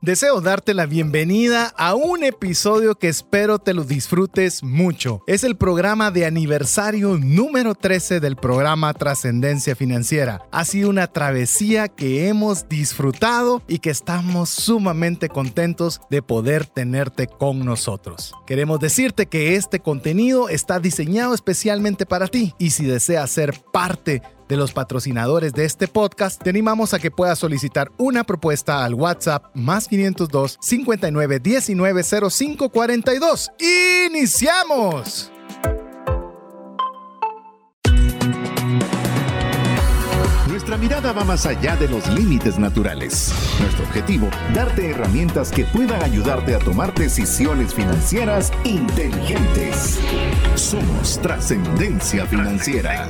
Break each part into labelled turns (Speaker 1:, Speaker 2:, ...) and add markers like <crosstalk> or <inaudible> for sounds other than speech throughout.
Speaker 1: Deseo darte la bienvenida a un episodio que espero te lo disfrutes mucho. Es el programa de aniversario número 13 del programa Trascendencia Financiera. Ha sido una travesía que hemos disfrutado y que estamos sumamente contentos de poder tenerte con nosotros. Queremos decirte que este contenido está diseñado especialmente para ti y si deseas ser parte de los patrocinadores de este podcast, te animamos a que puedas solicitar una propuesta al WhatsApp más 502 59 19 05 42. ¡Iniciamos!
Speaker 2: Nuestra mirada va más allá de los límites naturales. Nuestro objetivo, darte herramientas que puedan ayudarte a tomar decisiones financieras inteligentes. Somos Trascendencia Financiera.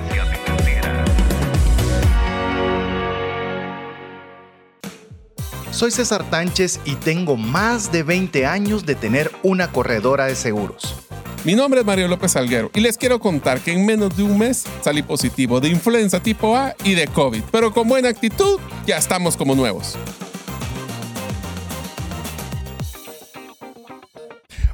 Speaker 1: Soy César Tánchez y tengo más de 20 años de tener una corredora de seguros.
Speaker 3: Mi nombre es Mario López Alguero y les quiero contar que en menos de un mes salí positivo de influenza tipo A y de COVID, pero con buena actitud ya estamos como nuevos.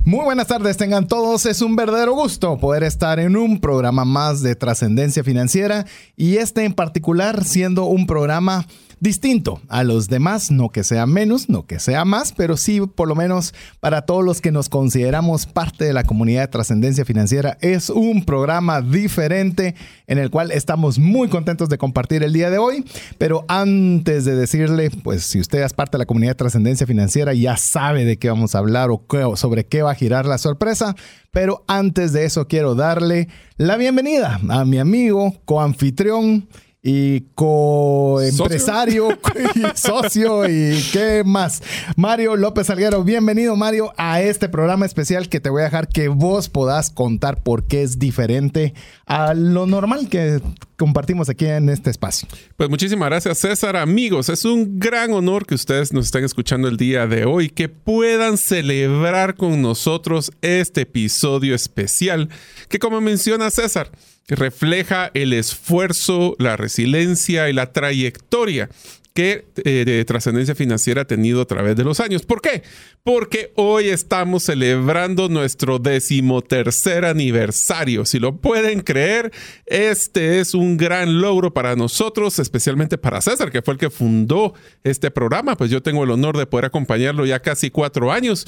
Speaker 1: Muy buenas tardes, tengan todos. Es un verdadero gusto poder estar en un programa más de trascendencia financiera y este en particular siendo un programa distinto a los demás, no que sea menos, no que sea más, pero sí por lo menos para todos los que nos consideramos parte de la comunidad de trascendencia financiera, es un programa diferente en el cual estamos muy contentos de compartir el día de hoy, pero antes de decirle, pues si usted es parte de la comunidad de trascendencia financiera, ya sabe de qué vamos a hablar o, sobre qué va a girar la sorpresa, pero antes de eso quiero darle la bienvenida a mi amigo, coanfitrión, y coempresario <laughs> y socio y qué más. Mario López Alguero, bienvenido Mario a este programa especial que te voy a dejar que vos podás contar por qué es diferente a lo normal que compartimos aquí en este espacio.
Speaker 3: Pues muchísimas gracias César. Amigos, es un gran honor que ustedes nos estén escuchando el día de hoy, que puedan celebrar con nosotros este episodio especial que como menciona César, refleja el esfuerzo, la resiliencia y la trayectoria que eh, de trascendencia financiera ha tenido a través de los años. ¿Por qué? Porque hoy estamos celebrando nuestro decimotercer aniversario. Si lo pueden creer, este es un gran logro para nosotros, especialmente para César, que fue el que fundó este programa. Pues yo tengo el honor de poder acompañarlo ya casi cuatro años,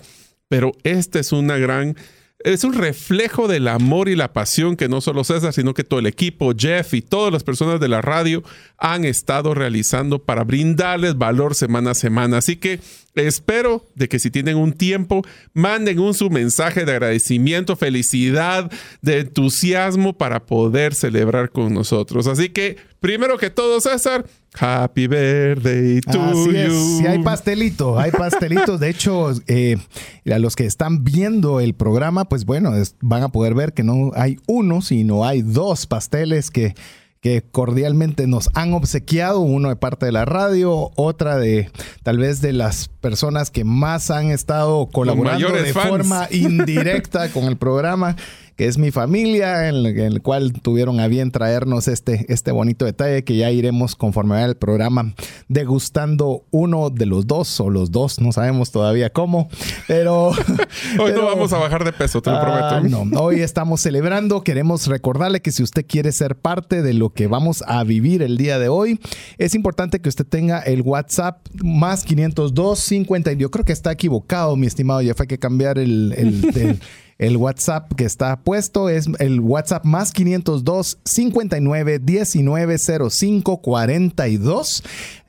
Speaker 3: pero este es una gran es un reflejo del amor y la pasión que no solo César, sino que todo el equipo, Jeff y todas las personas de la radio han estado realizando para brindarles valor semana a semana. Así que espero de que si tienen un tiempo, manden un su mensaje de agradecimiento, felicidad, de entusiasmo para poder celebrar con nosotros. Así que, primero que todo, César, Happy birthday to
Speaker 1: Así
Speaker 3: you.
Speaker 1: Es. Sí, hay pastelito, hay pastelitos. De hecho, eh, a los que están viendo el programa, pues bueno, van a poder ver que no hay uno, sino hay dos pasteles que que cordialmente nos han obsequiado, uno de parte de la radio, otra de tal vez de las personas que más han estado colaborando de forma <laughs> indirecta con el programa que es mi familia, en el, cual tuvieron a bien traernos este, este bonito detalle que ya iremos conforme al programa degustando uno de los dos o los dos, no sabemos todavía cómo, pero... <laughs>
Speaker 3: hoy no <laughs> vamos a bajar de peso, te lo prometo.
Speaker 1: No, hoy estamos celebrando, queremos recordarle que si usted quiere ser parte de lo que vamos a vivir el día de hoy, es importante que usted tenga el WhatsApp más 502 50, yo creo que está equivocado, mi estimado, ya fue que cambiar el, el <laughs> el WhatsApp que está puesto es el WhatsApp más 502 59 19 05 42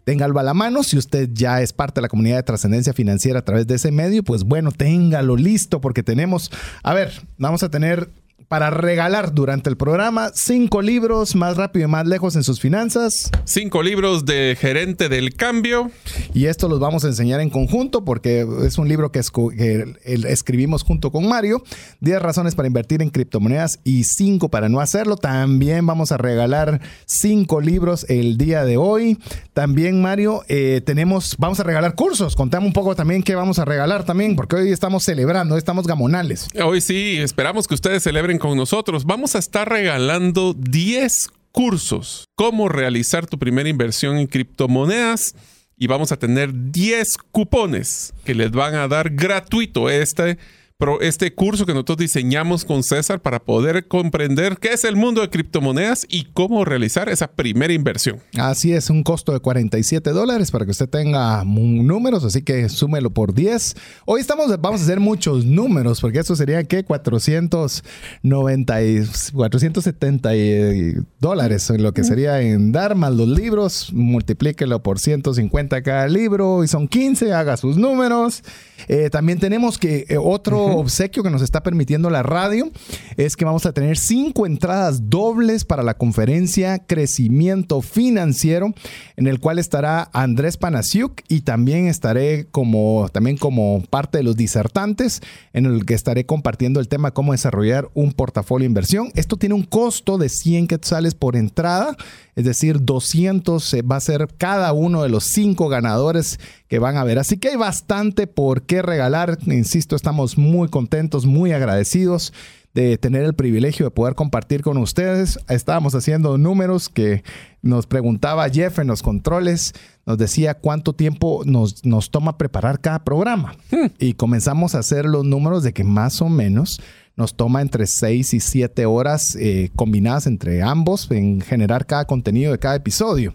Speaker 1: téngalo a la mano. Si usted ya es parte de la comunidad de trascendencia financiera a través de ese medio, pues bueno, téngalo listo porque tenemos, a ver, vamos a tener para regalar durante el programa cinco libros más rápido y más lejos en sus finanzas.
Speaker 3: Cinco libros de gerente del cambio.
Speaker 1: Y esto los vamos a enseñar en conjunto porque es un libro que, escribimos junto con Mario. Diez razones para invertir en criptomonedas y cinco para no hacerlo. También vamos a regalar cinco libros el día de hoy. También Mario, eh, tenemos, vamos a regalar cursos. Contame un poco también qué vamos a regalar también porque hoy estamos celebrando, hoy estamos gamonales.
Speaker 3: Hoy sí, esperamos que ustedes celebren con nosotros, vamos a estar regalando 10 cursos. Cómo realizar tu primera inversión en criptomonedas y vamos a tener 10 cupones que les van a dar gratuito este pero este curso que nosotros diseñamos con César para poder comprender qué es el mundo de criptomonedas y cómo realizar esa primera inversión.
Speaker 1: Así es, un costo de 47 dólares para que usted tenga números, así que súmelo por 10. Hoy estamos, vamos a hacer muchos números, porque eso sería que 490 y 470 dólares, lo que sería en dar más los libros, multiplíquelo por 150 cada libro y son 15, haga sus números. Eh, también tenemos que eh, otro obsequio que nos está permitiendo la radio es que vamos a tener cinco entradas dobles para la conferencia Crecimiento Financiero, en el cual estará Andrés Panasiuk y también estaré como, también como parte de los disertantes, en el que estaré compartiendo el tema cómo desarrollar un portafolio de inversión. Esto tiene un costo de 100 quetzales por entrada es decir, 200 va a ser cada uno de los cinco ganadores que van a ver. Así que hay bastante por qué regalar. Insisto, estamos muy contentos, muy agradecidos de tener el privilegio de poder compartir con ustedes. Estábamos haciendo números que nos preguntaba Jeff en los controles, nos decía cuánto tiempo nos, nos toma preparar cada programa. Hmm. Y comenzamos a hacer los números de que más o menos nos toma entre 6 y 7 horas eh, combinadas entre ambos en generar cada contenido de cada episodio.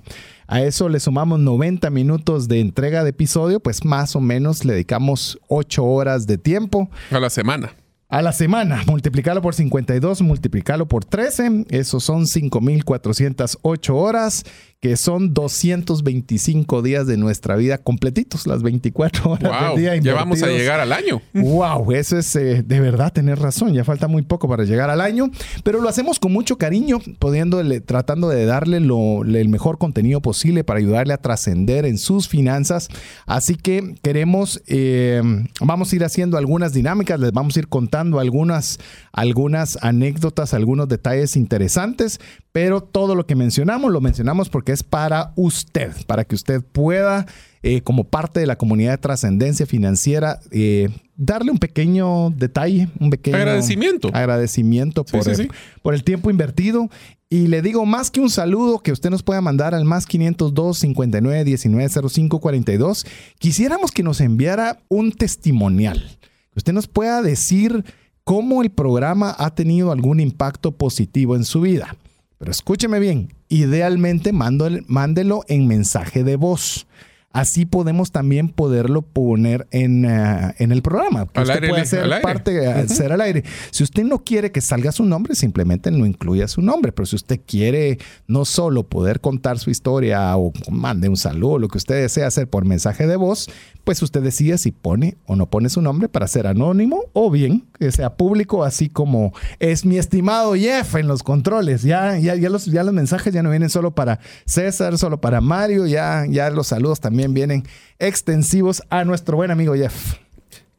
Speaker 1: A eso le sumamos 90 minutos de entrega de episodio, pues más o menos le dedicamos 8 horas de tiempo.
Speaker 3: A la semana.
Speaker 1: A la semana, multiplicarlo por 52, multiplicarlo por 13, esos son 5.408 horas que son 225 días de nuestra vida completitos, las 24 horas del día.
Speaker 3: Ya vamos a llegar al año.
Speaker 1: Wow, eso es eh, de verdad tener razón. Ya falta muy poco para llegar al año, pero lo hacemos con mucho cariño, pudiéndole, tratando de darle lo, el mejor contenido posible para ayudarle a trascender en sus finanzas. Así que queremos, eh, vamos a ir haciendo algunas dinámicas, les vamos a ir contando algunas, algunas anécdotas, algunos detalles interesantes, pero todo lo que mencionamos lo mencionamos porque es para usted, para que usted pueda, eh, como parte de la comunidad de trascendencia financiera, eh, darle un pequeño detalle, un pequeño
Speaker 3: agradecimiento,
Speaker 1: agradecimiento por, el, por el tiempo invertido. Y le digo más que un saludo que usted nos pueda mandar al más 502 59 19 05 42. Quisiéramos que nos enviara un testimonial. Que usted nos pueda decir cómo el programa ha tenido algún impacto positivo en su vida. Pero escúcheme bien, idealmente mándelo en mensaje de voz. Así podemos también poderlo poner en, eh, el programa. Que usted puede ser parte, uh ser al aire. Si usted no quiere que salga su nombre, simplemente no incluya su nombre. Pero si usted quiere no solo poder contar su historia o mande un saludo, lo que usted desea hacer por mensaje de voz, pues usted decide si pone o no pone su nombre para ser anónimo o bien que sea público, así como es mi estimado Jeff en los controles. Ya, ya, ya, los, ya los mensajes ya no vienen solo para César, solo para Mario, ya, ya los saludos también vienen extensivos a nuestro buen amigo Jeff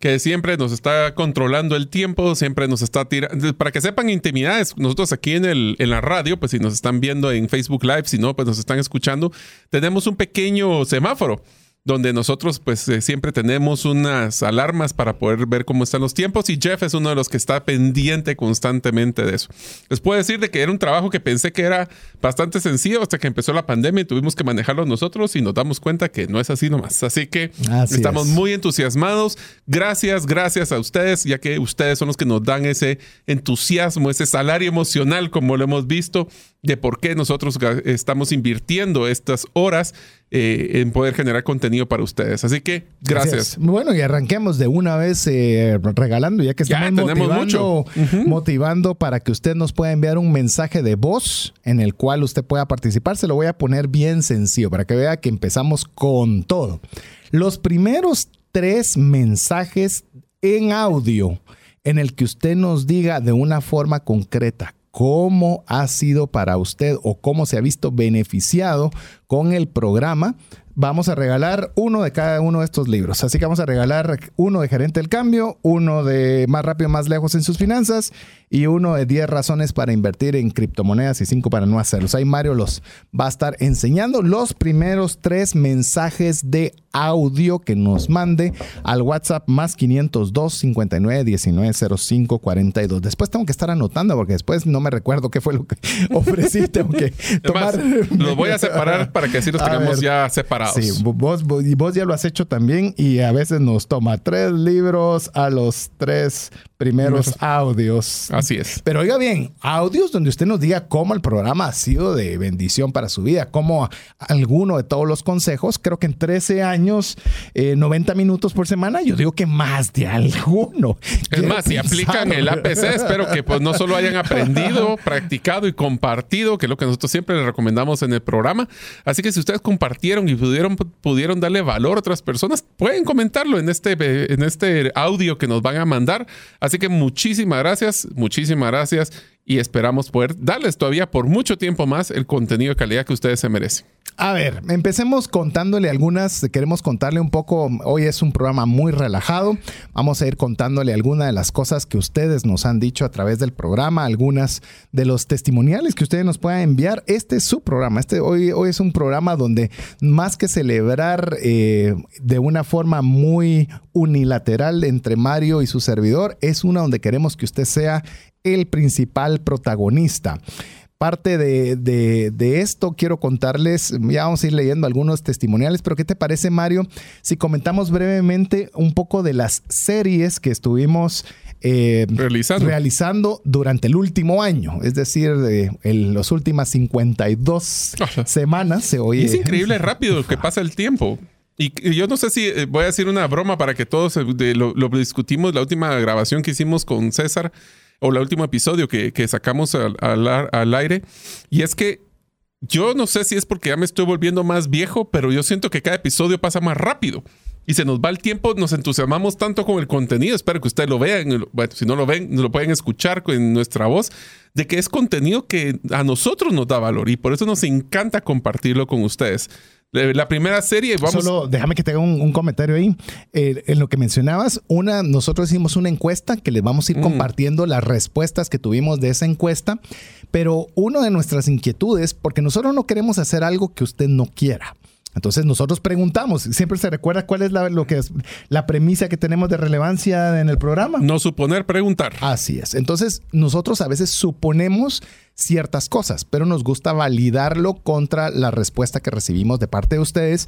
Speaker 3: que siempre nos está controlando el tiempo, siempre nos está tirando. Para que sepan intimidades, nosotros aquí en, el, en la radio, pues si nos están viendo en Facebook Live, si no, pues nos están escuchando, tenemos un pequeño semáforo donde nosotros pues eh, siempre tenemos unas alarmas para poder ver cómo están los tiempos y Jeff es uno de los que está pendiente constantemente de eso. Les puedo decir de que era un trabajo que pensé que era bastante sencillo hasta que empezó la pandemia y tuvimos que manejarlo nosotros y nos damos cuenta que no es así nomás. Así que estamos muy entusiasmados. Gracias, gracias a ustedes, ya que ustedes son los que nos dan ese entusiasmo, ese salario emocional como lo hemos visto de por qué nosotros estamos invirtiendo estas horas eh, en poder generar contenido para ustedes. Así que gracias.
Speaker 1: Bueno, y arranquemos de una vez eh, regalando, ya que estamos motivando, motivando para que usted nos pueda enviar un mensaje de voz en el cual usted pueda participar. Se lo voy a poner bien sencillo para que vea que empezamos con todo. Los primeros tres mensajes en audio en el que usted nos diga de una forma concreta cómo ha sido para usted o cómo se ha visto beneficiado con el programa, vamos a regalar uno de cada uno de estos libros. Así que vamos a regalar uno de Gerente del Cambio, uno de Más rápido, más lejos en sus finanzas y uno de 10 razones para invertir en criptomonedas y 5 para no hacerlos. Ahí Mario los va a estar enseñando los primeros tres mensajes de audio que nos mande al WhatsApp más 502 59 19 05 42. Después tengo que estar anotando porque después no me recuerdo qué fue lo que <laughs> ofrecí. tengo que tomar.
Speaker 3: los voy a separar para que así los <laughs> tengamos ya separados.
Speaker 1: Sí, vos, vos, y vos ya lo has hecho también y a veces nos toma tres libros a los tres primeros audios.
Speaker 3: Así es.
Speaker 1: Pero oiga bien, audios donde usted nos diga cómo el programa ha sido de bendición para su vida, cómo alguno de todos los consejos, creo que en 13 años, eh, 90 minutos por semana, yo digo que más de alguno.
Speaker 3: Es más, si
Speaker 1: pensar.
Speaker 3: aplican el APC, espero que pues no solo hayan aprendido, <laughs> practicado y compartido, que es lo que nosotros siempre les recomendamos en el programa. Así que si ustedes compartieron y pudieron, pudieron darle valor a otras personas, pueden comentarlo en este, en este audio que nos van a mandar. Así que muchísimas gracias, muchísimas gracias y esperamos poder darles todavía por mucho tiempo más el contenido de calidad que ustedes se merecen.
Speaker 1: A ver, empecemos contándole algunas, queremos contarle un poco, hoy es un programa muy relajado, vamos a ir contándole algunas de las cosas que ustedes nos han dicho a través del programa, algunas de los testimoniales que ustedes nos puedan enviar. Este es su programa, este hoy, hoy es un programa donde más que celebrar eh, de una forma muy unilateral entre Mario y su servidor, es una donde queremos que usted sea el principal protagonista parte de, de, de, esto quiero contarles, ya vamos a ir leyendo algunos testimoniales, pero ¿qué te parece Mario si comentamos brevemente un poco de las series que estuvimos eh,
Speaker 3: realizando.
Speaker 1: realizando. durante el último año? Es decir, de en las últimas 52 semanas. Se oye.
Speaker 3: Es increíble rápido que pasa el tiempo. Y, y, yo no sé si eh, voy a decir una broma para que todos eh, de, lo, lo discutimos, la última grabación que hicimos con César o el último episodio que, sacamos al, aire. Y es que yo no sé si es porque ya me estoy volviendo más viejo, pero yo siento que cada episodio pasa más rápido. Y se nos va el tiempo, nos entusiasmamos tanto con el contenido. Espero que ustedes lo vean. Si no lo ven, lo pueden escuchar con nuestra voz, de que es contenido que a nosotros nos da valor y por eso nos encanta compartirlo con ustedes la primera serie. Vamos.
Speaker 1: Solo déjame que te haga un, un comentario ahí. Eh, en lo que mencionabas, una, nosotros hicimos una encuesta que les vamos a ir mm. compartiendo las respuestas que tuvimos de esa encuesta. Pero una de nuestras inquietudes, porque nosotros no queremos hacer algo que usted no quiera. Entonces nosotros preguntamos, siempre se recuerda cuál es la, lo que es la premisa que tenemos de relevancia en el programa.
Speaker 3: No suponer, preguntar.
Speaker 1: Así es. Entonces nosotros a veces suponemos ciertas cosas, pero nos gusta validarlo contra la respuesta que recibimos de parte de ustedes.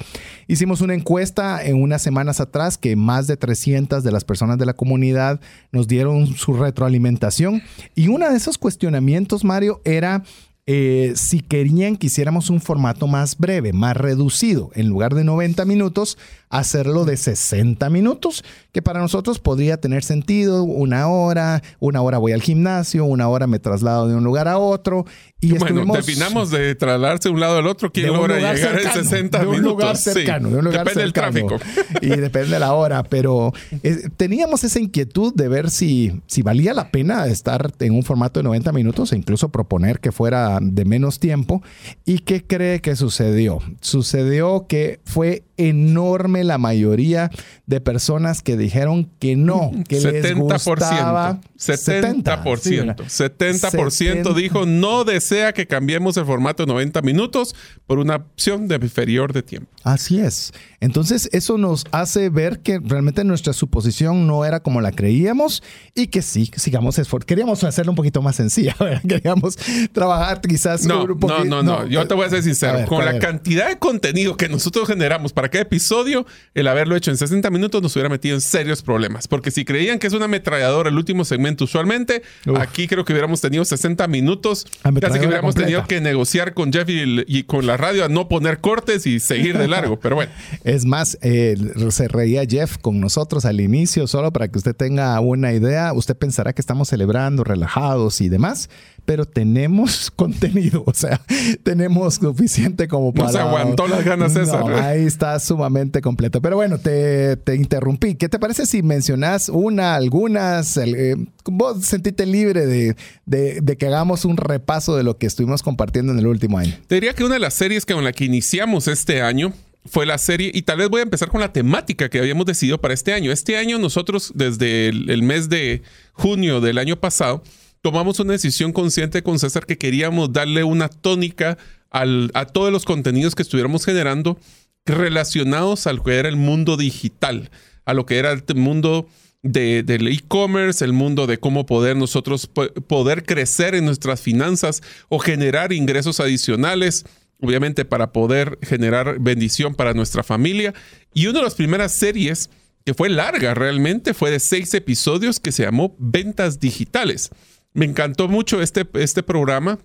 Speaker 1: Hicimos una encuesta en unas semanas atrás que más de 300 de las personas de la comunidad nos dieron su retroalimentación y uno de esos cuestionamientos, Mario, era eh, si querían que hiciéramos un formato más breve, más reducido, en lugar de 90 minutos, hacerlo de 60 minutos, que para nosotros podría tener sentido, una hora, una hora voy al gimnasio, una hora me traslado de un lugar a otro. Y
Speaker 3: bueno,
Speaker 1: estuvimos,
Speaker 3: definamos de trasladarse de un lado al otro, ¿quién logra llegar
Speaker 1: cercano,
Speaker 3: en 60
Speaker 1: de un
Speaker 3: minutos?
Speaker 1: Lugar cercano,
Speaker 3: sí.
Speaker 1: de un lugar
Speaker 3: depende
Speaker 1: cercano.
Speaker 3: del tráfico.
Speaker 1: Y depende de la hora, pero eh, teníamos esa inquietud de ver si, si valía la pena estar en un formato de 90 minutos e incluso proponer que fuera de menos tiempo. ¿Y qué cree que sucedió? Sucedió que fue enorme la mayoría de personas que dijeron que no, que 70%, les gustaba
Speaker 3: 70%, 70%, 70%, 70 dijo no desea que cambiemos el formato de 90 minutos por una opción de inferior de tiempo.
Speaker 1: Así es. Entonces eso nos hace ver que realmente nuestra suposición no era como la creíamos y que sí, sigamos esforzando. Queríamos hacerlo un poquito más sencilla, <laughs> ¿verdad? queríamos trabajar quizás
Speaker 3: no,
Speaker 1: un poquito.
Speaker 3: No, no, no, yo te voy a ser sincero, a ver, con la ver. cantidad de contenido que nosotros generamos para cada episodio, el haberlo hecho en 60 minutos nos hubiera metido en serios problemas, porque si creían que es una ametralladora el último segmento usualmente, Uf. aquí creo que hubiéramos tenido 60 minutos, casi que hubiéramos completa. tenido que negociar con Jeff y, y, con la radio a no poner cortes y seguir de largo, pero bueno. <laughs>
Speaker 1: Es más, eh, se reía Jeff con nosotros al inicio, solo para que usted tenga una idea, usted pensará que estamos celebrando, relajados y demás, pero tenemos <laughs> contenido, o sea, tenemos suficiente como para...
Speaker 3: Nos aguantó las ganas César.
Speaker 1: No, ahí está sumamente completo. Pero bueno, te, te, interrumpí. ¿Qué te parece si mencionas una, algunas? El, eh, vos sentiste libre de, de, de, que hagamos un repaso de lo que estuvimos compartiendo en el último año.
Speaker 3: Te diría que una de las series con la que iniciamos este año fue la serie, y tal vez voy a empezar con la temática que habíamos decidido para este año. Este año nosotros, desde el, el mes de junio del año pasado, tomamos una decisión consciente con César que queríamos darle una tónica al, a todos los contenidos que estuviéramos generando relacionados al que era el mundo digital, a lo que era el mundo de, del e-commerce, el mundo de cómo poder nosotros poder crecer en nuestras finanzas o generar ingresos adicionales obviamente para poder generar bendición para nuestra familia. Y una de las primeras series que fue larga realmente, fue de seis episodios que se llamó Ventas Digitales. Me encantó mucho este, este programa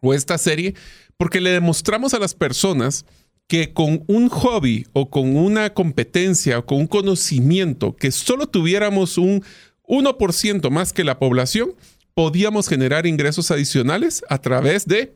Speaker 3: o esta serie porque le demostramos a las personas que con un hobby o con una competencia o con un conocimiento que solo tuviéramos un 1% más que la población, podíamos generar ingresos adicionales a través de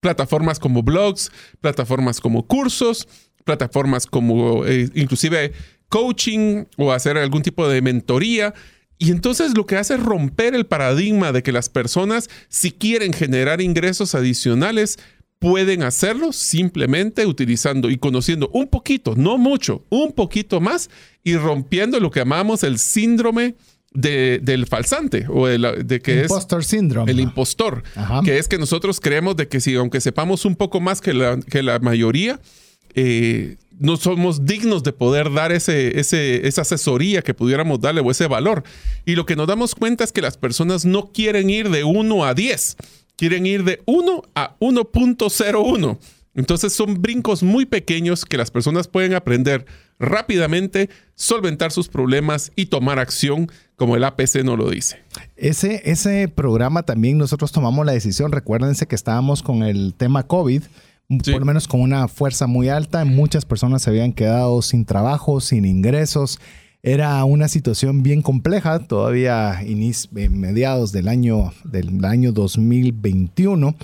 Speaker 3: plataformas como blogs, plataformas como cursos, plataformas como eh, inclusive coaching o hacer algún tipo de mentoría. Y entonces lo que hace es romper el paradigma de que las personas, si quieren generar ingresos adicionales, pueden hacerlo simplemente utilizando y conociendo un poquito, no mucho, un poquito más y rompiendo lo que llamamos el síndrome del falsante o de, que
Speaker 1: Impostor
Speaker 3: es
Speaker 1: syndrome.
Speaker 3: el impostor, que es que nosotros creemos de que si aunque sepamos un poco más que la, que la mayoría, eh, no somos dignos de poder dar ese, esa asesoría que pudiéramos darle o ese valor. Y lo que nos damos cuenta es que las personas no quieren ir de 1 a 10, quieren ir de 1 a 1.01. Entonces son brincos muy pequeños que las personas pueden aprender rápidamente, solventar sus problemas y tomar acción, como el APC no lo dice.
Speaker 1: Ese, ese programa también nosotros tomamos la decisión, recuérdense que estábamos con el tema COVID por lo menos con una fuerza muy alta. Muchas personas se habían quedado sin trabajo, sin ingresos. Era una situación bien compleja, todavía en mediados del año, del año 2021.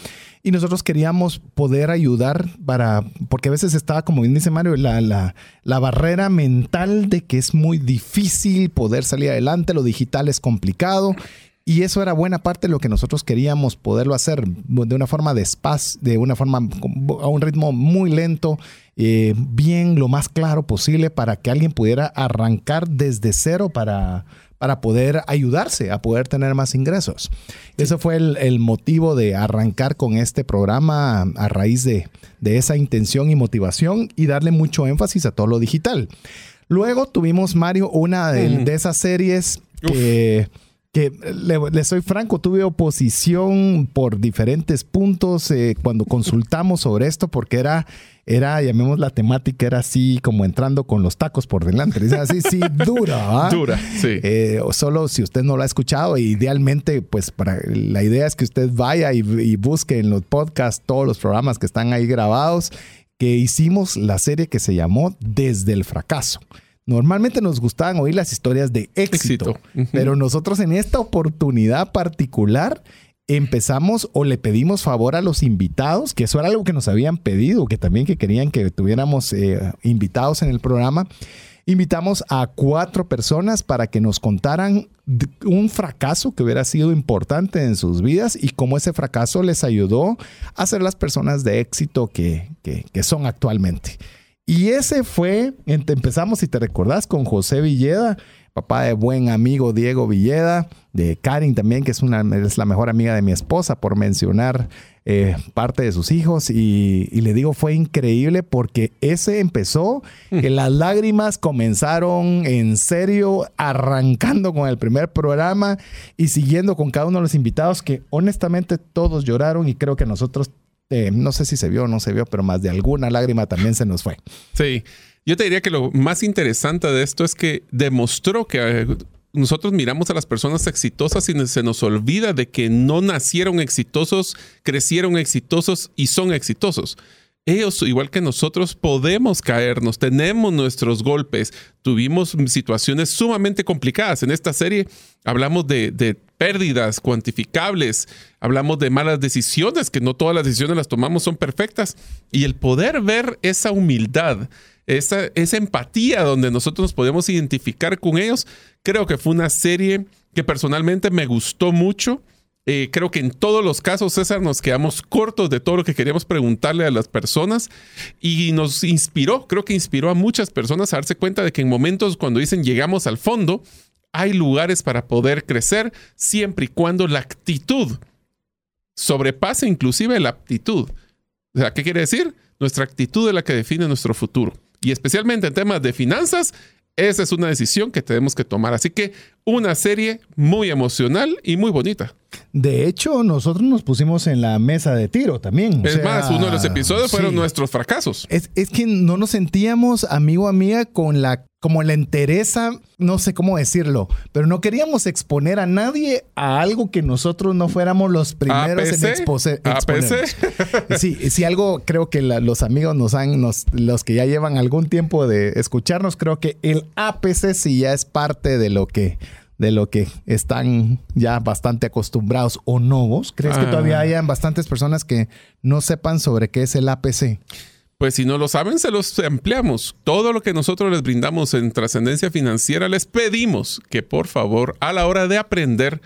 Speaker 1: Y nosotros queríamos poder ayudar para, porque a veces estaba, como bien dice Mario, la, la, la barrera mental de que es muy difícil poder salir adelante, lo digital es complicado y eso era buena parte de lo que nosotros queríamos poderlo hacer de una forma despacio, de una forma a un ritmo muy lento, eh, bien lo más claro posible para que alguien pudiera arrancar desde cero para, para poder ayudarse a poder tener más ingresos. Ese fue el, motivo de arrancar con este programa a, raíz de, esa intención y motivación y darle mucho énfasis a todo lo digital. Luego tuvimos, Mario, una de, esas series que que le, soy franco, tuve oposición por diferentes puntos eh, cuando consultamos sobre esto, porque era, era, llamemos la temática, era así como entrando con los tacos por delante. Era así, sí, dura. <laughs>
Speaker 3: Dura, sí.
Speaker 1: Eh, solo si usted no lo ha escuchado, idealmente, pues para, la idea es que usted vaya y, y busque en los podcasts todos los programas que están ahí grabados, que hicimos la serie que se llamó Desde el fracaso. Normalmente nos gustaban oír las historias de éxito, pero nosotros en esta oportunidad particular empezamos o le pedimos favor a los invitados, que eso era algo que nos habían pedido, que también que querían que tuviéramos eh, invitados en el programa. Invitamos a cuatro personas para que nos contaran un fracaso que hubiera sido importante en sus vidas y cómo ese fracaso les ayudó a ser las personas de éxito que, que son actualmente. Y ese fue, empezamos, si te recordás, con José Villeda, papá de buen amigo Diego Villeda, de Karin también, que es, una, es la mejor amiga de mi esposa, por mencionar eh, parte de sus hijos. Y, le digo, fue increíble porque ese empezó, que mm. las lágrimas comenzaron en serio, arrancando con el primer programa y siguiendo con cada uno de los invitados, que honestamente todos lloraron y creo que nosotros eh, no sé si se vio o no se vio, pero más de alguna lágrima también se nos fue.
Speaker 3: Sí, yo te diría que lo más interesante de esto es que demostró que eh, nosotros miramos a las personas exitosas y se nos olvida de que no nacieron exitosos, crecieron exitosos y son exitosos ellos, igual que nosotros, podemos caernos, tenemos nuestros golpes, tuvimos situaciones sumamente complicadas. En esta serie hablamos de, pérdidas cuantificables, hablamos de malas decisiones, que no todas las decisiones las tomamos son perfectas, y el poder ver esa humildad, esa, esa empatía donde nosotros nos podemos identificar con ellos, creo que fue una serie que personalmente me gustó mucho eh, creo que en todos los casos, César, nos quedamos cortos de todo lo que queríamos preguntarle a las personas y nos inspiró, creo que inspiró a muchas personas a darse cuenta de que en momentos cuando dicen llegamos al fondo, hay lugares para poder crecer siempre y cuando la actitud sobrepase inclusive la aptitud. O sea, ¿qué quiere decir? Nuestra actitud es la que define nuestro futuro. Y especialmente en temas de finanzas, esa es una decisión que tenemos que tomar. Así que una serie muy emocional y muy bonita.
Speaker 1: De hecho, nosotros nos pusimos en la mesa de tiro también.
Speaker 3: Es más, uno de los episodios fueron nuestros fracasos.
Speaker 1: Es, es, que no nos sentíamos amigo amiga con la como la entereza, no sé cómo decirlo, pero no queríamos exponer a nadie a algo que nosotros no fuéramos los primeros en exponer. <laughs> Sí, si algo creo que los amigos nos han, los que ya llevan algún tiempo de escucharnos, creo que el APC sí ya es parte de lo que de lo que están ya bastante acostumbrados o no ¿Crees que todavía ah. hayan bastantes personas que no sepan sobre qué es el APC?
Speaker 3: Pues si no lo saben, se los empleamos. Todo lo que nosotros les brindamos en trascendencia financiera, les pedimos que por favor, a la hora de aprender,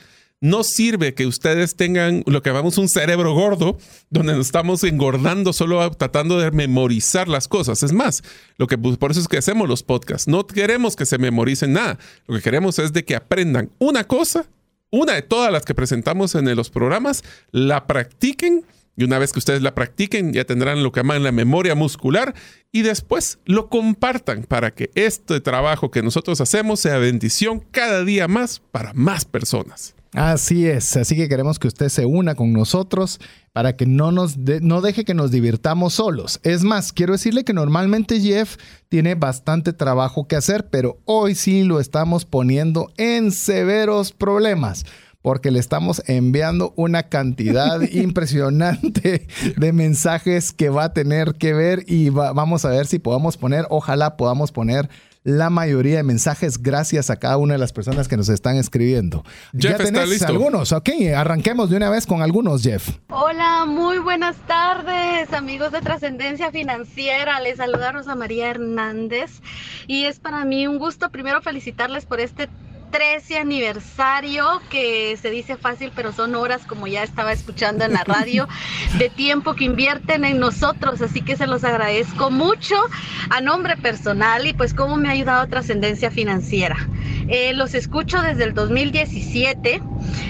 Speaker 3: no sirve que ustedes tengan lo que llamamos un cerebro gordo, donde nos estamos engordando solo tratando de memorizar las cosas. Es más, lo que por eso es que hacemos los podcasts. No queremos que se memoricen nada. Lo que queremos es de que aprendan una cosa, una de todas las que presentamos en los programas, la practiquen y una vez que ustedes la practiquen, ya tendrán lo que llaman la memoria muscular y después lo compartan para que este trabajo que nosotros hacemos sea bendición cada día más para más personas.
Speaker 1: Así es, así que queremos que usted se una con nosotros para que no nos no deje que nos divirtamos solos. Es más, quiero decirle que normalmente Jeff tiene bastante trabajo que hacer, pero hoy sí lo estamos poniendo en severos problemas porque le estamos enviando una cantidad <laughs> impresionante de mensajes que va a tener que ver y vamos a ver si podamos poner, ojalá podamos poner la mayoría de mensajes gracias a cada una de las personas que nos están escribiendo.
Speaker 3: Jeff ya tenés listo.
Speaker 1: algunos, ok, arranquemos de una vez con algunos, Jeff.
Speaker 4: Hola, muy buenas tardes, amigos de Trascendencia Financiera. Les saluda Rosa María Hernández y es para mí un gusto primero felicitarles por este 13 aniversario, que se dice fácil, pero son horas, como ya estaba escuchando en la radio, <laughs> de tiempo que invierten en nosotros. Así que se los agradezco mucho a nombre personal y pues cómo me ha ayudado Trascendencia Financiera. Eh, los escucho desde el 2017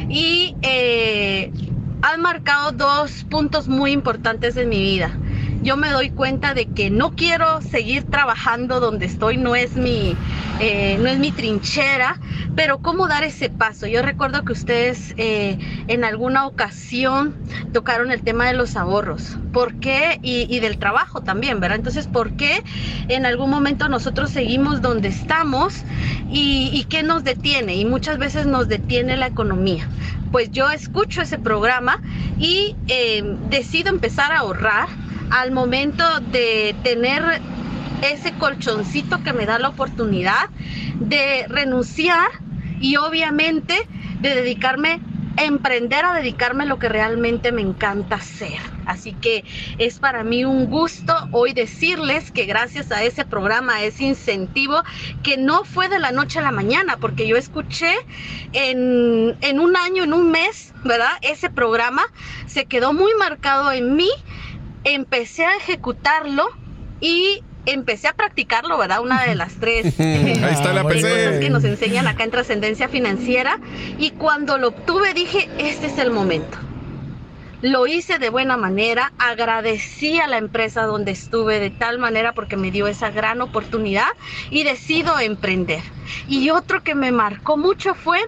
Speaker 4: y eh, han marcado dos puntos muy importantes en mi vida yo me doy cuenta de que no quiero seguir trabajando donde estoy, no es mi, eh, no es mi trinchera, pero cómo dar ese paso. Yo recuerdo que ustedes eh, en alguna ocasión tocaron el tema de los ahorros, ¿por qué? Y, del trabajo también, ¿verdad? Entonces, ¿por qué en algún momento nosotros seguimos donde estamos y, qué nos detiene? Y muchas veces nos detiene la economía pues yo escucho ese programa y eh, decido empezar a ahorrar al momento de tener ese colchoncito que me da la oportunidad de renunciar y obviamente de dedicarme a emprender a dedicarme a lo que realmente me encanta hacer. Así que es para mí un gusto hoy decirles que gracias a ese programa, ese incentivo, que no fue de la noche a la mañana, porque yo escuché en, en un año, en un mes, ¿verdad? Ese programa se quedó muy marcado en mí empecé a ejecutarlo y empecé a practicarlo, ¿verdad? Una de las tres <laughs>
Speaker 3: Ahí está la
Speaker 4: cosas que nos enseñan acá en trascendencia financiera. Y cuando lo obtuve dije, este es el momento. Lo hice de buena manera, agradecí a la empresa donde estuve de tal manera porque me dio esa gran oportunidad y decido emprender. Y otro que me marcó mucho fue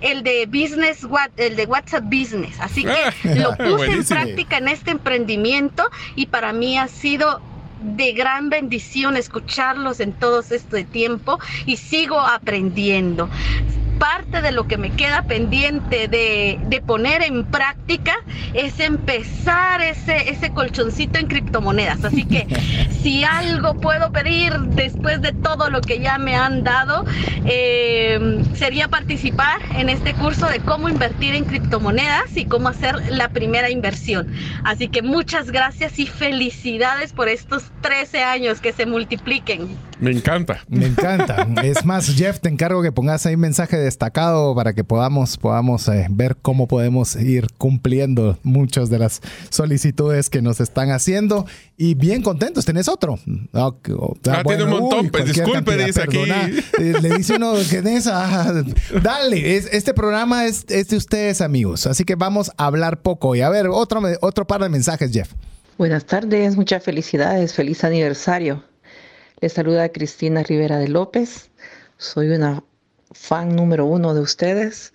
Speaker 4: el de business, el de WhatsApp Business. Así que ah, lo <laughs> puse en práctica en este emprendimiento y para mí ha sido de gran bendición escucharlos en todo este tiempo y sigo aprendiendo parte de lo que me queda pendiente de, poner en práctica es empezar ese, ese colchoncito en criptomonedas. Así que <laughs> si algo puedo pedir después de todo lo que ya me han dado, eh, sería participar en este curso de cómo invertir en criptomonedas y cómo hacer la primera inversión. Así que muchas gracias y felicidades por estos 13 años que se multipliquen.
Speaker 3: Me encanta.
Speaker 1: Me encanta. es más, Jeff, te encargo que pongas ahí mensaje destacado para que podamos, podamos eh, ver cómo podemos ir cumpliendo muchas de las solicitudes que nos están haciendo. Y bien contentos, tenés otro.
Speaker 3: Ah, ah tiene un montón, pues, disculpe, dice aquí.
Speaker 1: Eh, le dice uno que ah, dale, este programa es, es, de ustedes, amigos. Así que vamos a hablar poco. Y a ver, otro, otro par de mensajes, Jeff.
Speaker 5: Buenas tardes, muchas felicidades, feliz aniversario. Les saluda Cristina Rivera de López. Soy una fan número uno de ustedes.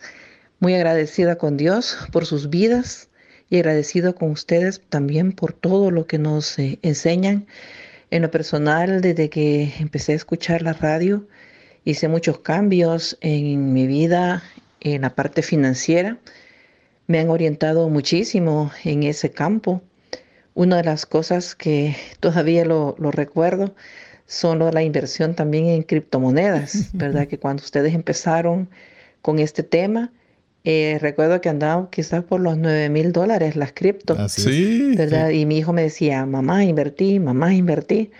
Speaker 5: Muy agradecida con Dios por sus vidas y agradecido con ustedes también por todo lo que nos eh, enseñan. En lo personal, desde que empecé a escuchar la radio, hice muchos cambios en mi vida, en la parte financiera. Me han orientado muchísimo en ese campo. Una de las cosas que todavía lo, recuerdo son la inversión también en criptomonedas, <laughs> ¿verdad? que cuando ustedes empezaron con este tema, eh, recuerdo que andaba quizás por los 9 mil dólares las cripto, ¿verdad? Y mi hijo me decía, mamá, invertí, mamá, invertí.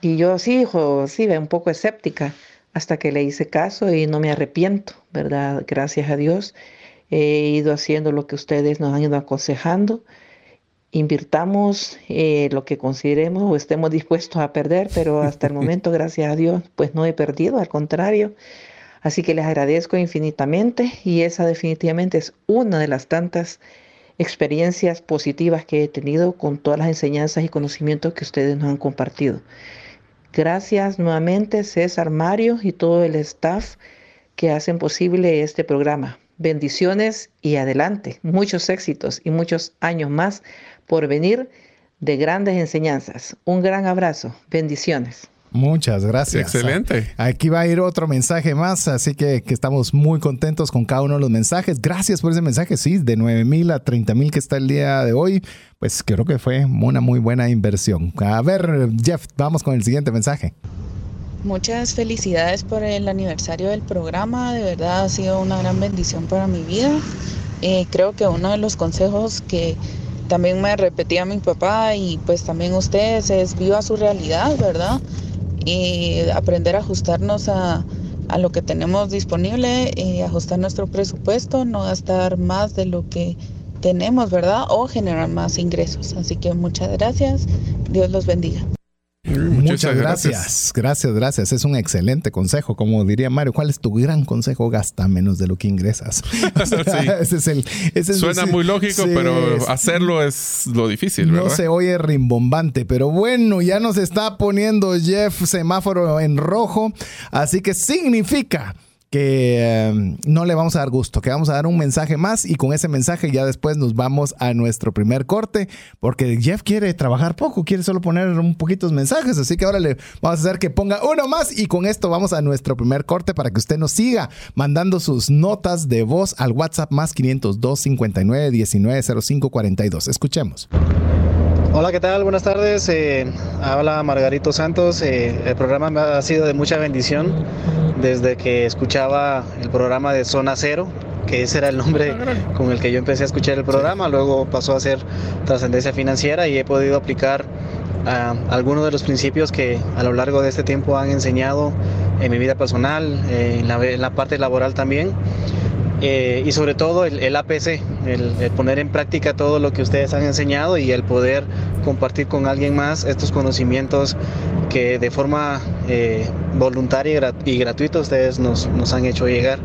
Speaker 5: Y yo, sí, hijo, sí, un poco escéptica, hasta que le hice caso y no me arrepiento, ¿verdad? Gracias a Dios. He ido haciendo lo que ustedes nos han ido aconsejando invirtamos eh, lo que consideremos o estemos dispuestos a perder, pero hasta el <laughs> momento, gracias a Dios, pues no he perdido, al contrario. Así que les agradezco infinitamente y esa definitivamente es una de las tantas experiencias positivas que he tenido con todas las enseñanzas y conocimientos que ustedes nos han compartido. Gracias nuevamente César Mario y todo el staff que hacen posible este programa. Bendiciones y adelante. Muchos éxitos y muchos años más por venir de grandes enseñanzas. Un gran abrazo. Bendiciones.
Speaker 1: Muchas gracias.
Speaker 3: Excelente.
Speaker 1: Aquí va a ir otro mensaje más, así que, estamos muy contentos con cada uno de los mensajes. Gracias por ese mensaje, sí, de 9 mil a 30 mil que está el día de hoy. Pues creo que fue una muy buena inversión. A ver, Jeff, vamos con el siguiente mensaje.
Speaker 6: Muchas felicidades por el aniversario del programa, de verdad ha sido una gran bendición para mi vida. Eh, creo que uno de los consejos que también me repetía mi papá y pues también ustedes es viva su realidad, ¿verdad? Y aprender a ajustarnos a, lo que tenemos disponible, y ajustar nuestro presupuesto, no gastar más de lo que tenemos, ¿verdad? O generar más ingresos. Así que muchas gracias. Dios los bendiga.
Speaker 1: Muchas gracias. gracias. gracias, Es un excelente consejo. Como diría Mario, ¿cuál es tu gran consejo? Gasta menos de lo que ingresas. <laughs> <laughs>
Speaker 3: ese es el, Suena muy lógico, pero hacerlo es lo difícil, ¿verdad?
Speaker 1: No se oye rimbombante, pero bueno, ya nos está poniendo Jeff semáforo en rojo. Así que significa que em, no le vamos a dar gusto, que vamos a dar un mensaje más y con ese mensaje ya después nos vamos a nuestro primer corte, porque Jeff quiere trabajar poco, quiere solo poner un poquitos mensajes, así que ahora le vamos a hacer que ponga uno más y con esto vamos a nuestro primer corte para que usted nos siga mandando sus notas de voz al WhatsApp más 502 59 19 05 42. Escuchemos.
Speaker 7: Hola, ¿qué tal? Buenas tardes. Eh, habla Margarito Santos. Eh, el programa me ha sido de mucha bendición desde que escuchaba el programa de Zona Cero, que ese era el nombre con el que yo empecé a escuchar el programa. Luego pasó a ser Trascendencia Financiera y he podido aplicar ah, algunos de los principios que a lo largo de este tiempo han enseñado en mi vida personal, eh, en, la, parte laboral también. Eh, y sobre todo el, APC, el, poner en práctica todo lo que ustedes han enseñado y el poder compartir con alguien más estos conocimientos que de forma eh, voluntaria y, gratuita ustedes nos, nos han hecho llegar.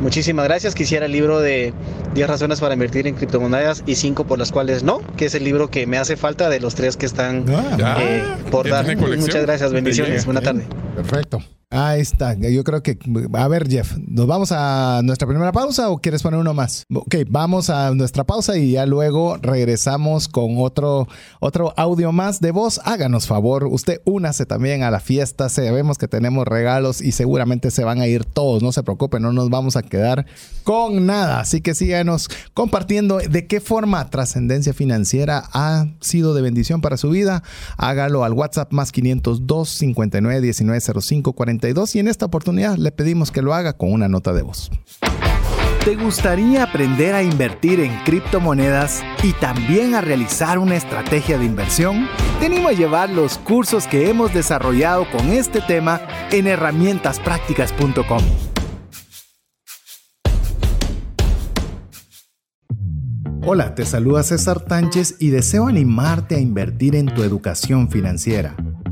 Speaker 7: Muchísimas gracias. Quisiera el libro de 10 razones para invertir en criptomonedas y 5 por las cuales no, que es el libro que me hace falta de los tres que están ah. eh, por dar. Muchas gracias. Bendiciones. Buena tarde.
Speaker 1: Perfecto. Ahí está. Yo creo que. A ver, Jeff, ¿nos vamos a nuestra primera pausa o quieres poner uno más? Ok, vamos a nuestra pausa y ya luego regresamos con otro, otro audio más de voz. Háganos favor, usted únase también a la fiesta. Sabemos que tenemos regalos y seguramente se van a ir todos. No se preocupe, no nos vamos a quedar con nada. Así que síganos compartiendo de qué forma trascendencia financiera ha sido de bendición para su vida. Hágalo al WhatsApp más 502 59 19 05 40 y en esta oportunidad le pedimos que lo haga con una nota de voz.
Speaker 8: ¿Te gustaría aprender a invertir en criptomonedas y también a realizar una estrategia de inversión? Te animo a llevar los cursos que hemos desarrollado con este tema en herramientasprácticas.com.
Speaker 1: Hola, te saluda César Tánchez y deseo animarte a invertir en tu educación financiera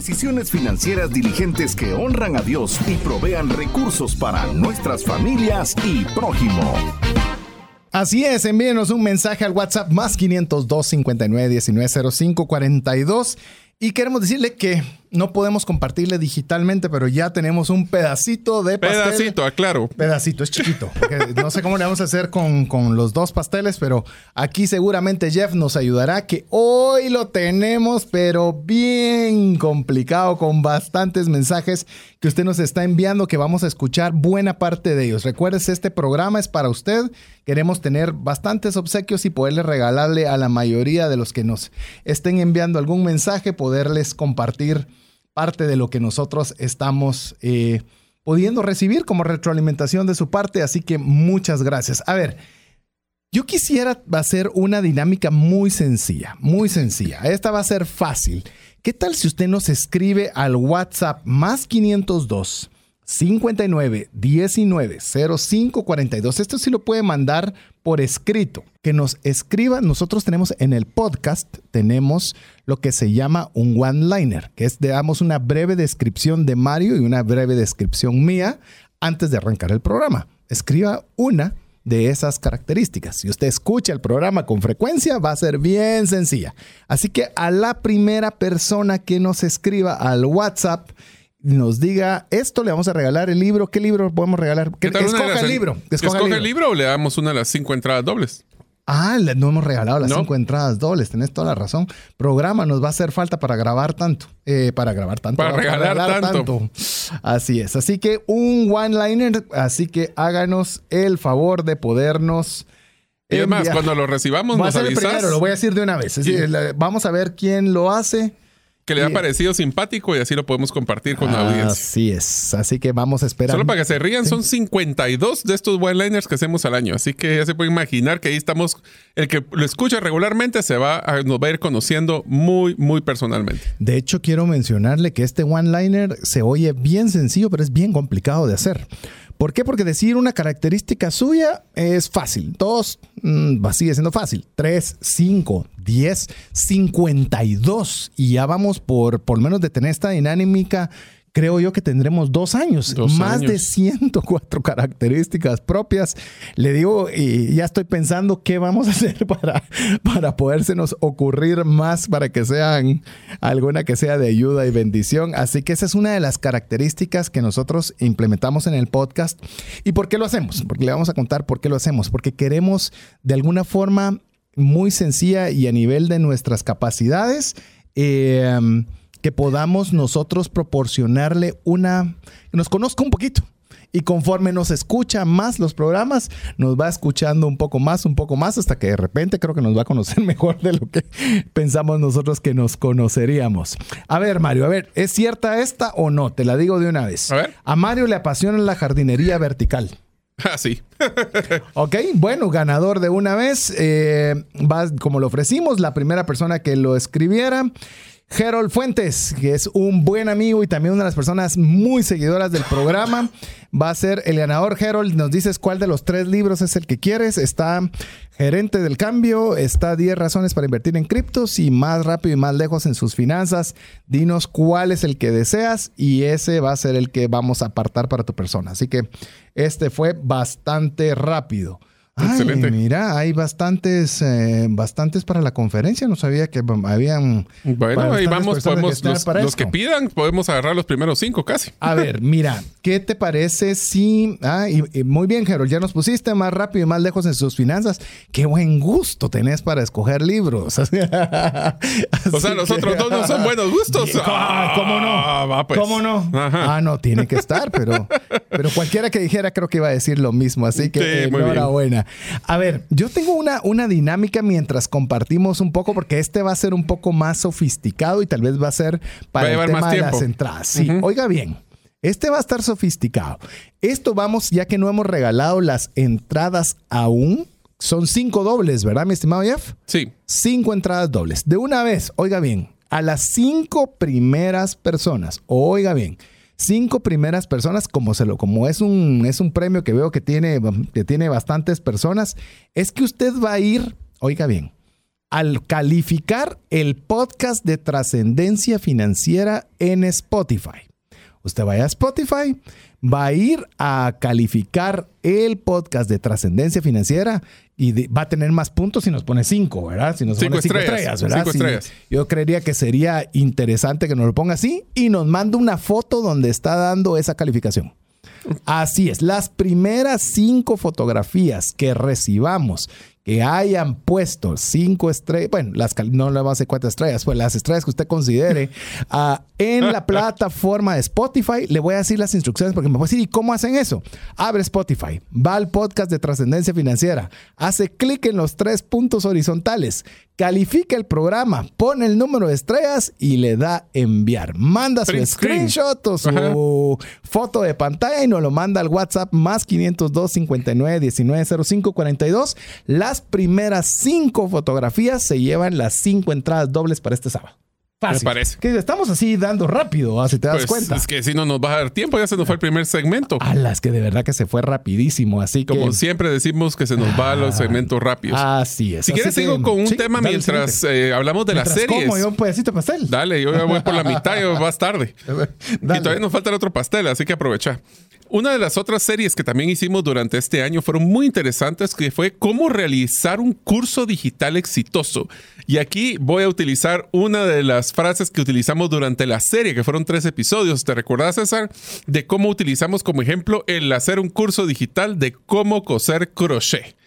Speaker 2: Decisiones financieras diligentes que honran a Dios y provean recursos para nuestras familias y prójimo.
Speaker 1: Así es, envíenos un mensaje al WhatsApp más 502 59 19 05 42 y queremos decirle que no podemos compartirle digitalmente, pero ya tenemos un pedacito de pastel.
Speaker 3: Pedacito, aclaro.
Speaker 1: Pedacito, es chiquito. no sé cómo le vamos a hacer con, con, los dos pasteles, pero aquí seguramente Jeff nos ayudará, que hoy lo tenemos, pero bien complicado, con bastantes mensajes que usted nos está enviando, que vamos a escuchar buena parte de ellos. Recuérdese, este programa es para usted. Queremos tener bastantes obsequios y poderle regalarle a la mayoría de los que nos estén enviando algún mensaje, poderles compartir parte de lo que nosotros estamos eh, pudiendo recibir como retroalimentación de su parte. Así que muchas gracias. A ver, yo quisiera hacer una dinámica muy sencilla, muy sencilla. Esta va a ser fácil. ¿Qué tal si usted nos escribe al WhatsApp más 502? 59 19 05 42. Esto sí lo puede mandar por escrito. Que nos escriba. Nosotros tenemos en el podcast, tenemos lo que se llama un one-liner, que es, damos una breve descripción de Mario y una breve descripción mía antes de arrancar el programa. Escriba una de esas características. Si usted escucha el programa con frecuencia, va a ser bien sencilla. Así que a la primera persona que nos escriba al WhatsApp, nos diga esto, le vamos a regalar el libro. ¿Qué libro podemos regalar?
Speaker 3: ¿Qué tal
Speaker 1: escoge
Speaker 3: las-
Speaker 1: el libro.
Speaker 3: ¿Escoge,
Speaker 1: Escoge
Speaker 3: el libro o le damos una de las cinco entradas dobles?
Speaker 1: Ah, no hemos regalado las
Speaker 3: No.
Speaker 1: cinco entradas dobles, tenés toda la razón. Programa nos va a hacer falta para grabar tanto. Eh, para grabar tanto.
Speaker 3: Para regalar tanto.
Speaker 1: Así es. Así que un one-liner. Así que háganos el favor de podernos.
Speaker 3: Y además,
Speaker 1: enviar.
Speaker 3: cuando lo recibamos, nos avisas
Speaker 1: primero, lo voy a decir de una vez. Es la- vamos a ver quién lo hace.
Speaker 3: Que le ha parecido simpático y así lo podemos compartir con la audiencia.
Speaker 1: Así es. Así que vamos a esperar.
Speaker 3: Solo para que se rían, son 52 de estos one-liners que hacemos al año. Así que ya se puede imaginar que ahí estamos. El que lo escucha regularmente se va a, nos va a ir conociendo muy, muy personalmente.
Speaker 1: De hecho, quiero mencionarle que este one-liner se oye bien sencillo, pero es bien complicado de hacer. ¿Por qué? Porque decir una característica suya es fácil. Dos, mm, va- sigue siendo fácil. Tres, cinco, diez, cincuenta y dos. Y ya vamos por, por menos de tener esta dinámica. Creo yo que tendremos dos años,
Speaker 3: Dos
Speaker 1: más
Speaker 3: años.
Speaker 1: de 104 <laughs> características propias. Le digo, y ya estoy pensando qué vamos a <laughs> hacer para, para podérsenos ocurrir más para que sean alguna que sea de ayuda y bendición. Así que esa es una de las características que nosotros implementamos en el podcast. ¿Y por qué lo hacemos? Porque le vamos a contar por qué lo hacemos. Porque queremos de alguna forma muy sencilla y a nivel de nuestras capacidades. eh, que podamos nosotros proporcionarle una, que nos conozca un poquito. Y conforme nos escucha más los programas, nos va escuchando un poco más, un poco más, hasta que de repente creo que nos va a conocer <laughs> mejor de lo que pensamos nosotros que nos conoceríamos. A ver, Mario, a ver, ¿es cierta esta o no? Te la digo de una vez.
Speaker 3: A ver.
Speaker 1: A Mario le apasiona la jardinería vertical. <laughs>
Speaker 3: Ah, sí. <laughs>
Speaker 1: Ok, bueno, ganador de una vez. eh, va, como lo ofrecimos, la primera persona que lo escribiera. Harold Fuentes, que es un buen amigo y también una de las personas muy seguidoras del programa, va a ser el ganador. Harold, nos dices cuál de los tres libros es el que quieres. Está Gerente del Cambio, está 10 razones para invertir en criptos y más rápido y más lejos en sus finanzas. Dinos cuál es el que deseas y ese va a ser el que vamos a apartar para tu persona. Así que este fue bastante rápido. Ay,
Speaker 3: Excelente.
Speaker 1: mira, hay bastantes, eh, bastantes para la conferencia. No sabía que habían.
Speaker 3: Bueno, ahí vamos, podemos, los, que pidan, podemos agarrar los primeros cinco casi.
Speaker 1: A ver, <laughs> mira, ¿qué te parece si... Ah, y- y muy bien, Harold, ya nos pusiste más rápido y más lejos en sus finanzas. Qué buen gusto tenés para escoger libros. <laughs>
Speaker 3: O sea, los otros dos no son buenos gustos.
Speaker 1: Ah, ¿Cómo no?
Speaker 3: Ah, va, pues.
Speaker 1: ¿Cómo no?
Speaker 3: Ajá.
Speaker 1: Ah, no, tiene que estar, pero, pero cualquiera que dijera creo que iba a decir lo mismo, así que
Speaker 3: Sí,
Speaker 1: enhorabuena. A ver, yo tengo una, una dinámica mientras compartimos un poco, porque este va a ser un poco más sofisticado y tal vez va a ser
Speaker 3: a
Speaker 1: para el tema
Speaker 3: más
Speaker 1: de las entradas. Sí, oiga bien. Este va a estar sofisticado. Esto vamos, ya que no hemos regalado las entradas aún. Son cinco dobles, ¿verdad, mi estimado Jeff?
Speaker 3: Sí.
Speaker 1: cinco entradas dobles. De una vez, oiga bien, a las cinco primeras personas, oiga bien, cinco primeras personas, como, se lo, como es, un, es un premio que veo que tiene, que tiene bastantes personas, es que usted va a ir, oiga bien, al calificar el podcast de trascendencia financiera en Spotify. Usted vaya a Spotify, va a ir a calificar el podcast de trascendencia financiera y de- va a tener más puntos si nos pone cinco, ¿verdad? Si nos
Speaker 3: Cinco
Speaker 1: pone cinco
Speaker 3: estrellas,
Speaker 1: estrellas, ¿verdad?
Speaker 3: cinco estrellas.
Speaker 1: yo creería que sería interesante que nos lo ponga así y nos manda una foto donde está dando esa calificación. Así es, las primeras cinco fotografías que recibamos que hayan puesto cinco estrellas, bueno, las, no le vamos a hacer cuatro estrellas, pues las estrellas que usted considere <laughs> ah, en la plataforma de Spotify, le voy a decir las instrucciones porque me puede decir, ¿y cómo hacen eso? Abre Spotify, va al podcast de trascendencia financiera, hace clic en los tres puntos horizontales, califica el programa, pone el número de estrellas y le da enviar. Manda su
Speaker 3: Print
Speaker 1: screenshot o su
Speaker 3: Ajá.
Speaker 1: foto de pantalla y nos lo manda al WhatsApp más 502 59 19 05 42. Las primeras cinco fotografías se llevan las cinco entradas dobles para este sábado. Fácil.
Speaker 3: Me parece.
Speaker 1: Que estamos así dando rápido, ah, si te das
Speaker 3: Pues
Speaker 1: cuenta.
Speaker 3: es que si no nos va a dar tiempo, ya se nos fue el primer segmento.
Speaker 1: A las que de verdad que se fue rapidísimo, así que...
Speaker 3: Como siempre decimos que se nos va a los segmentos rápidos.
Speaker 1: Así es.
Speaker 3: si
Speaker 1: Así
Speaker 3: quieres,
Speaker 1: que-
Speaker 3: sigo con un
Speaker 1: sí,
Speaker 3: tema
Speaker 1: dale,
Speaker 3: mientras eh, hablamos de las
Speaker 1: Mientras
Speaker 3: series.
Speaker 1: como yo un pedacito de pastel.
Speaker 3: Dale, yo ya voy por la mitad, yo <laughs> vas tarde. Y todavía nos falta el otro pastel, así que aprovecha. Una de las otras series que también hicimos durante este año fueron muy interesantes, que fue cómo realizar un curso digital exitoso. Y aquí voy a utilizar una de las frases que utilizamos durante la serie, que fueron tres episodios. ¿Te recordás, César? De cómo utilizamos como ejemplo el hacer un curso digital de cómo coser crochet.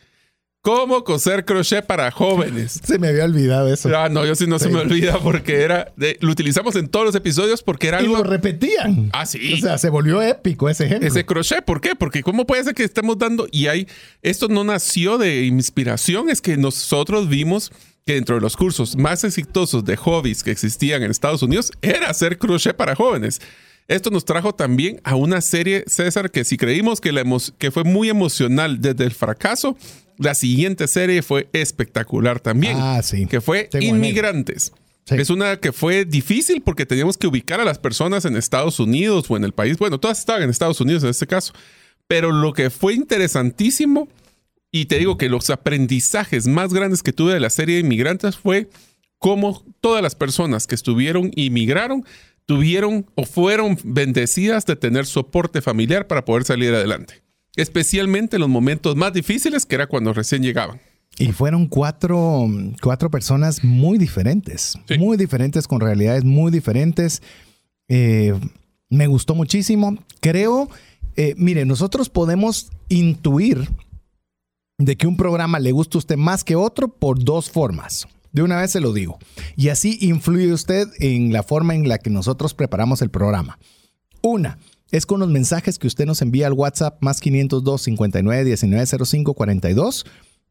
Speaker 3: Cómo coser crochet para jóvenes.
Speaker 1: Se me había olvidado eso.
Speaker 3: Ah, no, yo sí no se me olvida porque era. de- lo utilizamos en todos los episodios porque era
Speaker 1: y
Speaker 3: algo.
Speaker 1: lo repetían.
Speaker 3: Ah, sí.
Speaker 1: O sea, se volvió épico ese ejemplo.
Speaker 3: Ese crochet, ¿por qué? Porque ¿cómo puede ser que estemos dando? Y hay. Esto no nació de inspiración, es que nosotros vimos que dentro de los cursos más exitosos de hobbies que existían en Estados Unidos era hacer crochet para jóvenes. Esto nos trajo también a una serie, César, que si creímos que, la que fue muy emocional desde el fracaso, la siguiente serie fue espectacular también.
Speaker 1: Ah, sí.
Speaker 3: Que fue
Speaker 1: Tengo.
Speaker 3: Inmigrantes.
Speaker 1: Sí.
Speaker 3: Es una que fue difícil porque teníamos que ubicar a las personas en Estados Unidos o en el país. Bueno, todas estaban en Estados Unidos en este caso. Pero lo que fue interesantísimo, y te digo que los aprendizajes más grandes que tuve de la serie de inmigrantes fue cómo todas las personas que estuvieron y migraron tuvieron o fueron bendecidas de tener soporte familiar para poder salir adelante. Especialmente en los momentos más difíciles, que era cuando recién llegaban.
Speaker 1: Y fueron cuatro, cuatro personas muy diferentes,
Speaker 3: Sí.
Speaker 1: muy diferentes, con realidades muy diferentes. Eh, me gustó muchísimo. Creo, eh, mire, nosotros podemos intuir de que un programa le gusta a usted más que otro por dos formas. De una vez se lo digo. Y así influye usted en la forma en la que nosotros preparamos el programa. Una es con los mensajes que usted nos envía al WhatsApp más 502 59 19 05 42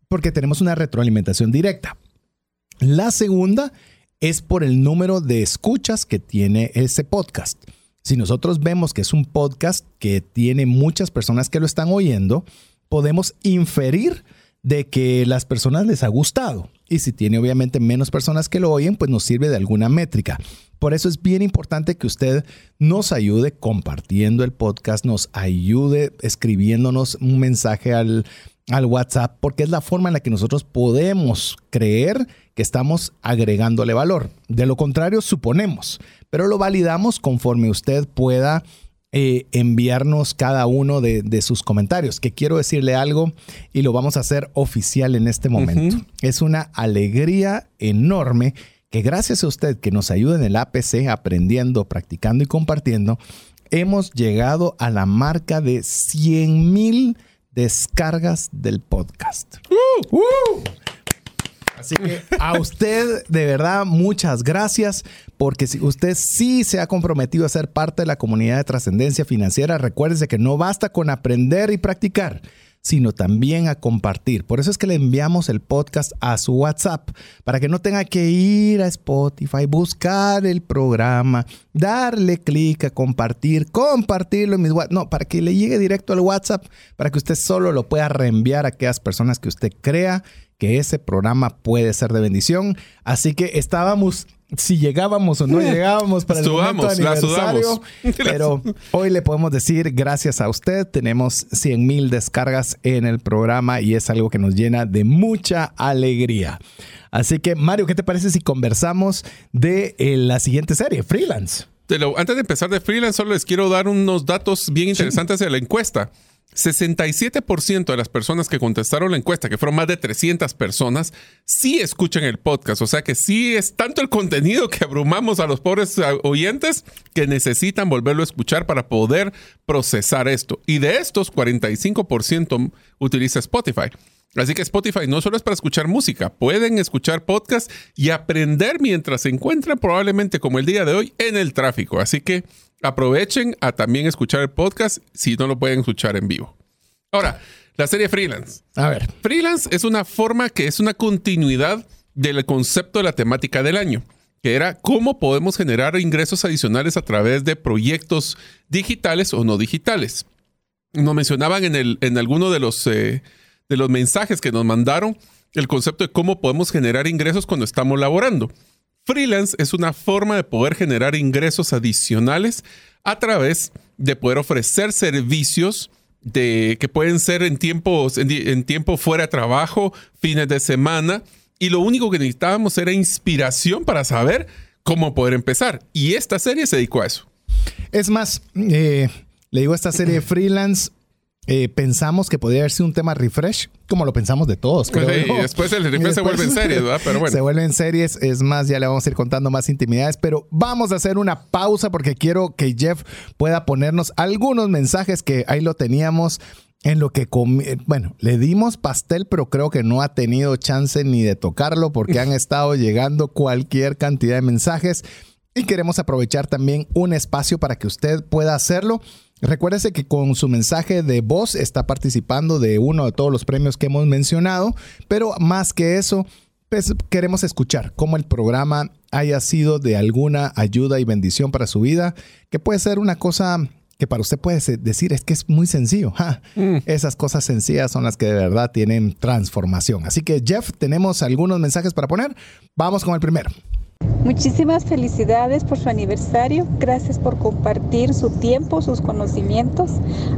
Speaker 1: porque tenemos una retroalimentación directa. La segunda es por el número de escuchas que tiene ese podcast. Si nosotros vemos que es un podcast que tiene muchas personas que lo están oyendo, podemos inferir de que las personas les ha gustado. Y si tiene obviamente menos personas que lo oyen, pues nos sirve de alguna métrica. Por eso es bien importante que usted nos ayude compartiendo el podcast, nos ayude escribiéndonos un mensaje al, al WhatsApp, porque es la forma en la que nosotros podemos creer que estamos agregándole valor. De lo contrario, suponemos, pero lo validamos conforme usted pueda eh, enviarnos cada uno de, de sus comentarios, que quiero decirle algo y lo vamos a hacer oficial en este momento. Es una alegría enorme que gracias a usted que nos ayuda en el APC aprendiendo, practicando y compartiendo, hemos llegado a la marca de 100 mil descargas del podcast. ¡Uh! Así que a usted, de verdad, muchas gracias, porque si usted sí se ha comprometido a ser parte de la comunidad de trascendencia financiera, recuérdese que no basta con aprender y practicar, sino también a compartir. Por eso es que le enviamos el podcast a su WhatsApp, para que no tenga que ir a Spotify, buscar el programa, darle clic a compartir, compartirlo en mis WhatsApp. No, para que le llegue directo al WhatsApp, para que usted solo lo pueda reenviar a aquellas personas que usted crea que ese programa puede ser de bendición. Así que estábamos si llegábamos o no llegábamos para el momento aniversario. <laughs> Pero hoy le podemos decir, gracias a usted, tenemos 100 mil descargas en el programa y es algo que nos llena de mucha alegría. Así que, Mario, ¿qué te parece si conversamos de eh, la siguiente serie, Freelance?
Speaker 3: antes de empezar de Freelance, solo les quiero dar unos datos bien interesantes de la encuesta. 67% de las personas que contestaron la encuesta, que fueron más de 300 personas, sí escuchan el podcast. O sea que sí es tanto el contenido que abrumamos a los pobres oyentes que necesitan volverlo a escuchar para poder procesar esto. Y de estos, 45% utiliza Spotify. Así que Spotify no solo es para escuchar música, pueden escuchar podcast y aprender mientras se encuentran probablemente como el día de hoy en el tráfico. Así que aprovechen a también escuchar el podcast si no lo pueden escuchar en vivo. Ahora, la serie Freelance.
Speaker 1: A ver.
Speaker 3: Freelance es una forma que es una continuidad del concepto de la temática del año, que era cómo podemos generar ingresos adicionales a través de proyectos digitales o no digitales. Nos mencionaban en, el, en alguno de los... Eh, de los mensajes que nos mandaron el concepto de cómo podemos generar ingresos cuando estamos laborando. Freelance es una forma de poder generar ingresos adicionales a través de poder ofrecer servicios de, que pueden ser en, tiempos, en, tiempo fuera de trabajo, fines de semana, y lo único que necesitábamos era inspiración para saber cómo poder empezar. Y esta serie se dedicó a eso.
Speaker 1: Es más, eh, le digo a esta serie <clears throat> freelance eh, pensamos que podría haber sido un tema refresh, como lo pensamos de todos.
Speaker 3: Creo <laughs> y después el refresh se vuelve en series, ¿verdad?
Speaker 1: Pero bueno. <laughs> Se vuelve en series, es más, ya le vamos a ir contando más intimidades, pero vamos a hacer una pausa porque quiero que Jeff pueda ponernos algunos mensajes que ahí lo teníamos en lo que, bueno, le dimos pastel, pero creo que no ha tenido chance ni de tocarlo porque han <laughs> estado llegando cualquier cantidad de mensajes y queremos aprovechar también un espacio para que usted pueda hacerlo. Recuérdese que con su mensaje de voz está participando de uno de todos los premios que hemos mencionado, pero más que eso, pues queremos escuchar cómo el programa haya sido de alguna ayuda y bendición para su vida, que puede ser una cosa que para usted puede decir es que es muy sencillo. Mm. Esas cosas sencillas son las que de verdad tienen transformación. Así que Jeff, tenemos algunos mensajes para poner. Vamos con el primero.
Speaker 9: Muchísimas felicidades por su aniversario. Gracias por compartir su tiempo, sus conocimientos.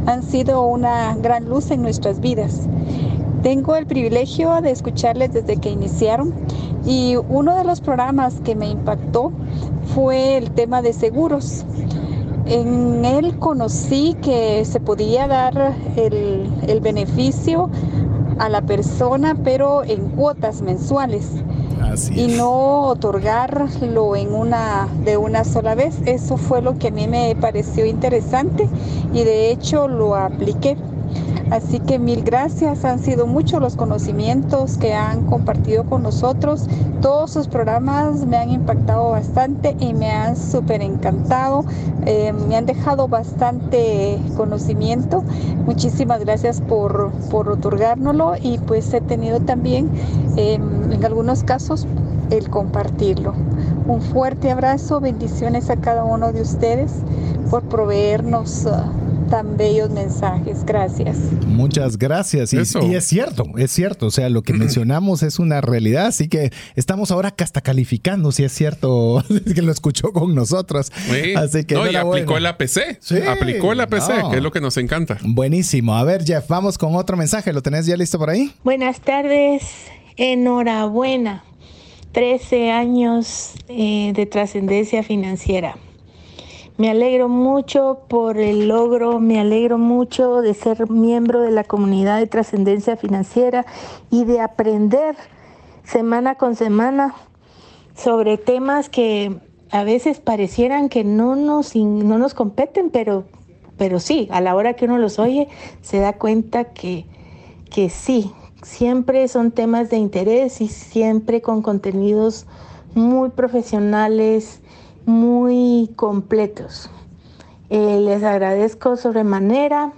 Speaker 9: Han sido una gran luz en nuestras vidas. Tengo el privilegio de escucharles desde que iniciaron y uno de los programas que me impactó fue el tema de seguros. En él conocí que se podía dar el, el beneficio a la persona, pero en cuotas mensuales y no otorgarlo en una de una sola vez. Eso fue lo que a mí me pareció interesante y de hecho lo apliqué. Así que mil gracias, han sido muchos los conocimientos que han compartido con nosotros. Todos sus programas me han impactado bastante y me han súper encantado. Eh, me han dejado bastante conocimiento. Muchísimas gracias por, por otorgárnoslo y pues he tenido también em, en algunos casos el compartirlo. Un fuerte abrazo, bendiciones a cada uno de ustedes por proveernos. Uh, tan bellos mensajes. Gracias.
Speaker 1: Muchas gracias. Y, es cierto, es cierto. O sea, lo que mencionamos es una realidad. Así que estamos ahora hasta calificando si es cierto <laughs> que lo escuchó con nosotros. Así que
Speaker 3: no, y aplicó el APC. Sí, aplicó el APC, que es lo que nos encanta.
Speaker 1: Buenísimo. A ver, Jeff, vamos con otro mensaje. ¿Lo tenés ya listo por ahí?
Speaker 10: Buenas tardes. Enhorabuena. 13 años eh, de trascendencia financiera. Me alegro mucho por el logro, me alegro mucho de ser miembro de la comunidad de trascendencia financiera y de aprender semana con semana sobre temas que a veces parecieran que no nos, no nos competen, pero, pero sí, a la hora que uno los oye, se da cuenta que, que sí, siempre son temas de interés y siempre con contenidos muy profesionales, muy completos. Eh, les agradezco sobremanera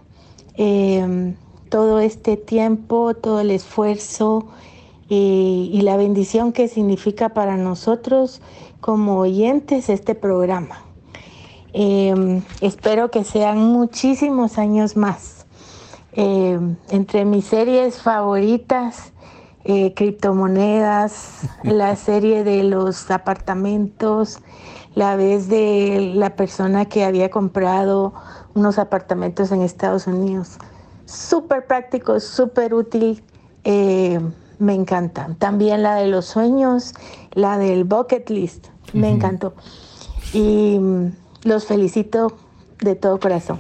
Speaker 10: eh, todo este tiempo, todo el esfuerzo eh, y la bendición que significa para nosotros como oyentes este programa. espero que sean muchísimos años más. Entre mis series favoritas eh, criptomonedas, <laughs> la serie de los apartamentos, la vez de la persona que había comprado unos apartamentos en Estados Unidos. Súper práctico, súper útil. Eh, me encanta. También la de los sueños, la del bucket list, me encantó. Y mm, los felicito de todo corazón.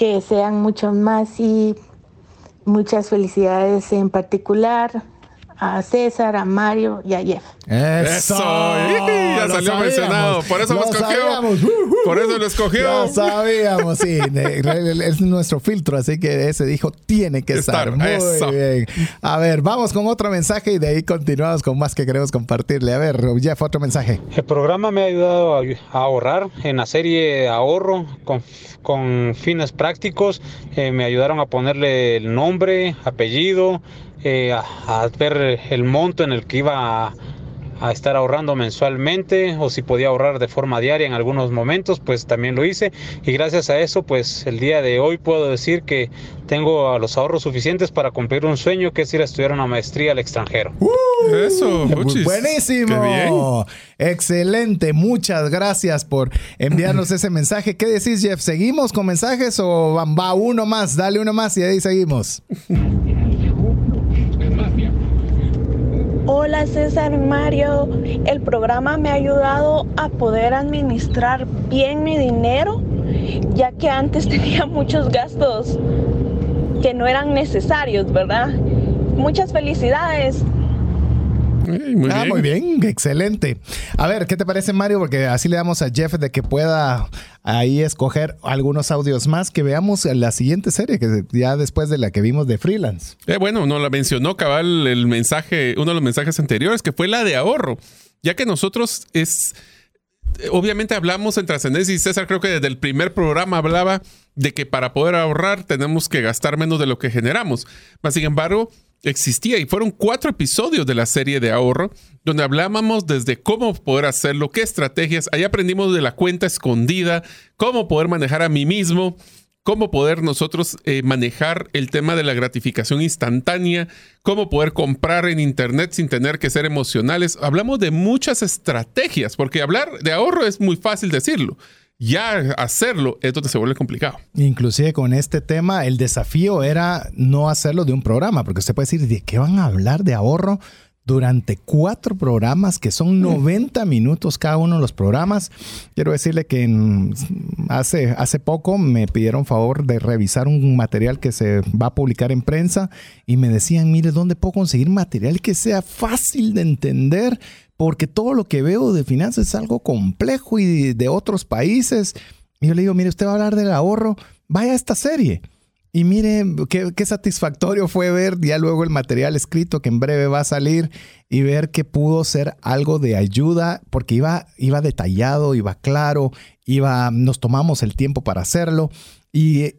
Speaker 10: Que sean muchos más y muchas felicidades en particular a César, a Mario y a Jeff.
Speaker 3: Eso, ya salió mencionado. Por eso lo, escogió. Por eso lo escogió.
Speaker 1: Ya sabíamos, sí. <laughs> es nuestro filtro, así que ese dijo tiene que estar. Muy bien. A ver, vamos con otro mensaje y de ahí continuamos con más que queremos compartirle. A ver, Jeff, otro mensaje.
Speaker 11: El programa me ha ayudado a ahorrar en la serie Ahorro con, con fines prácticos. Eh, me ayudaron a ponerle el nombre, apellido eh, a, ver el monto en el que iba a, a, estar ahorrando mensualmente o si podía ahorrar de forma diaria en algunos momentos, pues también lo hice y gracias a eso pues el día de hoy puedo decir que tengo los ahorros suficientes para cumplir un sueño que es ir a estudiar una maestría al extranjero.
Speaker 3: ¡Uh! eso,
Speaker 1: buenísimo. Excelente, muchas gracias por enviarnos <clears throat> ese mensaje. ¿Qué decís, Jeff? ¿Seguimos con mensajes o va uno más? Dale uno más y ahí seguimos. <laughs>
Speaker 12: Hola César Mario, el programa me ha ayudado a poder administrar bien mi dinero, ya que antes <laughs> tenía muchos gastos que no eran necesarios, ¿verdad? Muchas felicidades
Speaker 1: muy, ah, bien. muy bien, excelente. A ver, ¿qué te parece, Mario? Porque así le damos a Jeff de que pueda ahí escoger algunos audios más que veamos en la siguiente serie, que ya después de la que vimos de freelance.
Speaker 3: Eh, bueno, nos la mencionó cabal el mensaje, uno de los mensajes anteriores, que fue la de ahorro, ya que nosotros es obviamente hablamos en trascendencia y César creo que desde el primer programa hablaba de que para poder ahorrar tenemos que gastar menos de lo que generamos. Mas, sin embargo, existía y fueron cuatro episodios de la serie de ahorro donde hablábamos desde cómo poder hacerlo, qué estrategias. Ahí aprendimos de la cuenta escondida, cómo poder manejar a mí mismo, cómo poder nosotros eh, manejar el tema de la gratificación instantánea, cómo poder comprar en Internet sin tener que ser emocionales. Hablamos de muchas estrategias, porque hablar de ahorro es muy fácil decirlo ya hacerlo es donde se vuelve complicado.
Speaker 1: Inclusive con este tema, el desafío era no hacerlo de un programa, porque usted puede decir, ¿de qué van a hablar de ahorro? Durante cuatro programas que son 90 minutos cada uno de los programas. Quiero decirle que hace, hace poco me pidieron favor de revisar un material que se va a publicar en prensa y me decían, mire, ¿dónde puedo conseguir material que sea fácil de entender? porque todo lo que veo de finanzas es algo complejo y de, otros países. Y yo le digo, mire, usted va a hablar del ahorro, vaya a esta serie. Y mire, qué, qué, satisfactorio fue ver ya luego el material escrito que en breve va a salir y ver que pudo ser algo de ayuda porque iba, iba detallado, iba claro, iba, nos tomamos el tiempo para hacerlo. Y,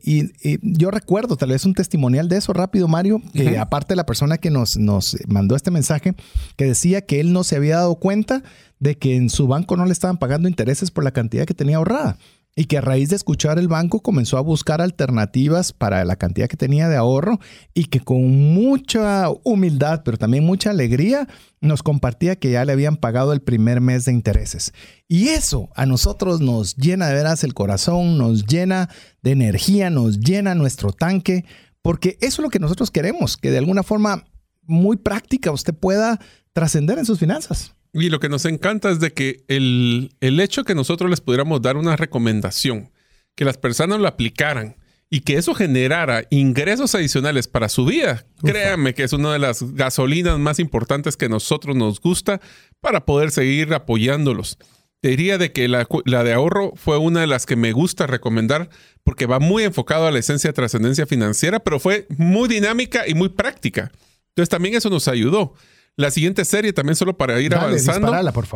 Speaker 1: yo recuerdo, tal vez un testimonial de eso rápido, Mario, que aparte la persona que nos, nos mandó este mensaje, que decía que él no se había dado cuenta de que en su banco no le estaban pagando intereses por la cantidad que tenía ahorrada y que a raíz de escuchar el banco comenzó a buscar alternativas para la cantidad que tenía de ahorro y que con mucha humildad, pero también mucha alegría, nos compartía que ya le habían pagado el primer mes de intereses. Y eso a nosotros nos llena de veras el corazón, nos llena de energía, nos llena nuestro tanque, porque eso es lo que nosotros queremos, que de alguna forma muy práctica usted pueda trascender en sus finanzas.
Speaker 3: Y lo que nos encanta es de que el, el hecho que nosotros les pudiéramos dar una recomendación, que las personas lo aplicaran y que eso generara ingresos adicionales para su vida, créanme que es una de las gasolinas más importantes que a nosotros nos gusta para poder seguir apoyándolos. Te diría de que la, la, de ahorro fue una de las que me gusta recomendar porque va muy enfocado a la esencia de trascendencia financiera, pero fue muy dinámica y muy práctica. Entonces también eso nos ayudó. La siguiente serie, también solo para ir avanzando,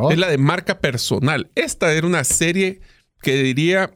Speaker 3: es la de marca personal. Esta era una serie que diría,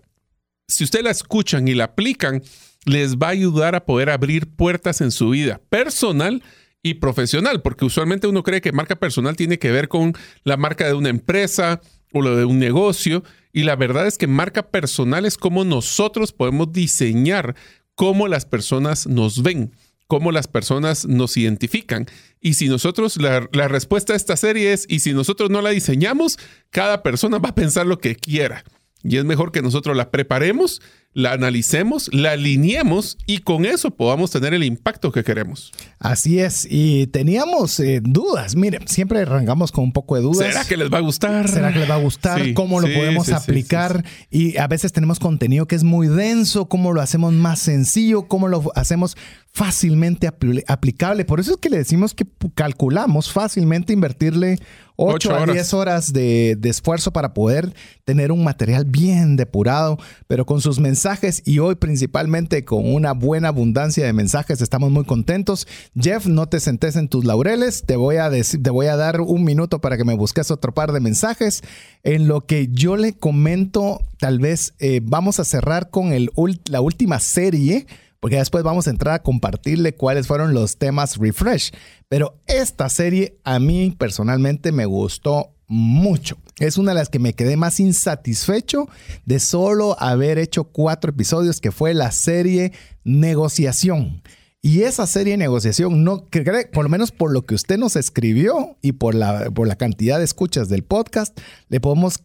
Speaker 3: si ustedes la escuchan y la aplican, les va a ayudar a poder abrir puertas en su vida personal y profesional, porque usualmente uno cree que marca personal tiene que ver con la marca de una empresa o lo de un negocio, y la verdad es que marca personal es como nosotros podemos diseñar cómo las personas nos ven cómo las personas nos identifican. Y si nosotros, la, respuesta a esta serie es, y si nosotros no la diseñamos, cada persona va a pensar lo que quiera. Y es mejor que nosotros la preparemos, la analicemos, la alineemos y con eso podamos tener el impacto que queremos.
Speaker 1: Así es, y teníamos eh, dudas. Miren, siempre arrancamos con un poco de dudas.
Speaker 3: ¿Será que les va a gustar?
Speaker 1: ¿Será que les va a gustar? ¿Cómo lo podemos aplicar? Y a veces tenemos contenido que es muy denso, ¿cómo lo hacemos más sencillo? ¿Cómo lo hacemos fácilmente aplicable? Por eso es que le decimos que calculamos fácilmente invertirle 8 a 10 horas de, de, esfuerzo para poder tener un material bien depurado, pero con sus mensajes y hoy principalmente con una buena abundancia de mensajes. Estamos muy contentos. Jeff, no te sentes en tus laureles. Te voy a decir, te voy a dar un minuto para que me busques otro par de mensajes. En lo que yo le comento, tal vez eh, vamos a cerrar con el, la última serie porque después vamos a entrar a compartirle cuáles fueron los temas refresh. Pero esta serie a mí personalmente me gustó mucho. Es una de las que me quedé más insatisfecho de solo haber hecho cuatro episodios, que fue la serie Negociación. Y esa serie de negociación, no, por lo menos por lo que usted nos escribió y por la, por la cantidad de escuchas del podcast, le podemos,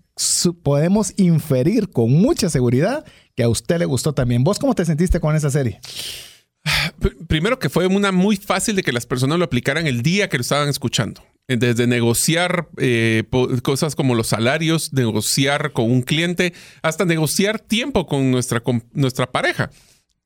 Speaker 1: podemos inferir con mucha seguridad que a usted le gustó también. ¿Vos cómo te sentiste con esa serie?
Speaker 3: Primero que fue una muy fácil de que las personas lo aplicaran el día que lo estaban escuchando. Desde negociar eh, cosas como los salarios, negociar con un cliente, hasta negociar tiempo con nuestra, con nuestra pareja.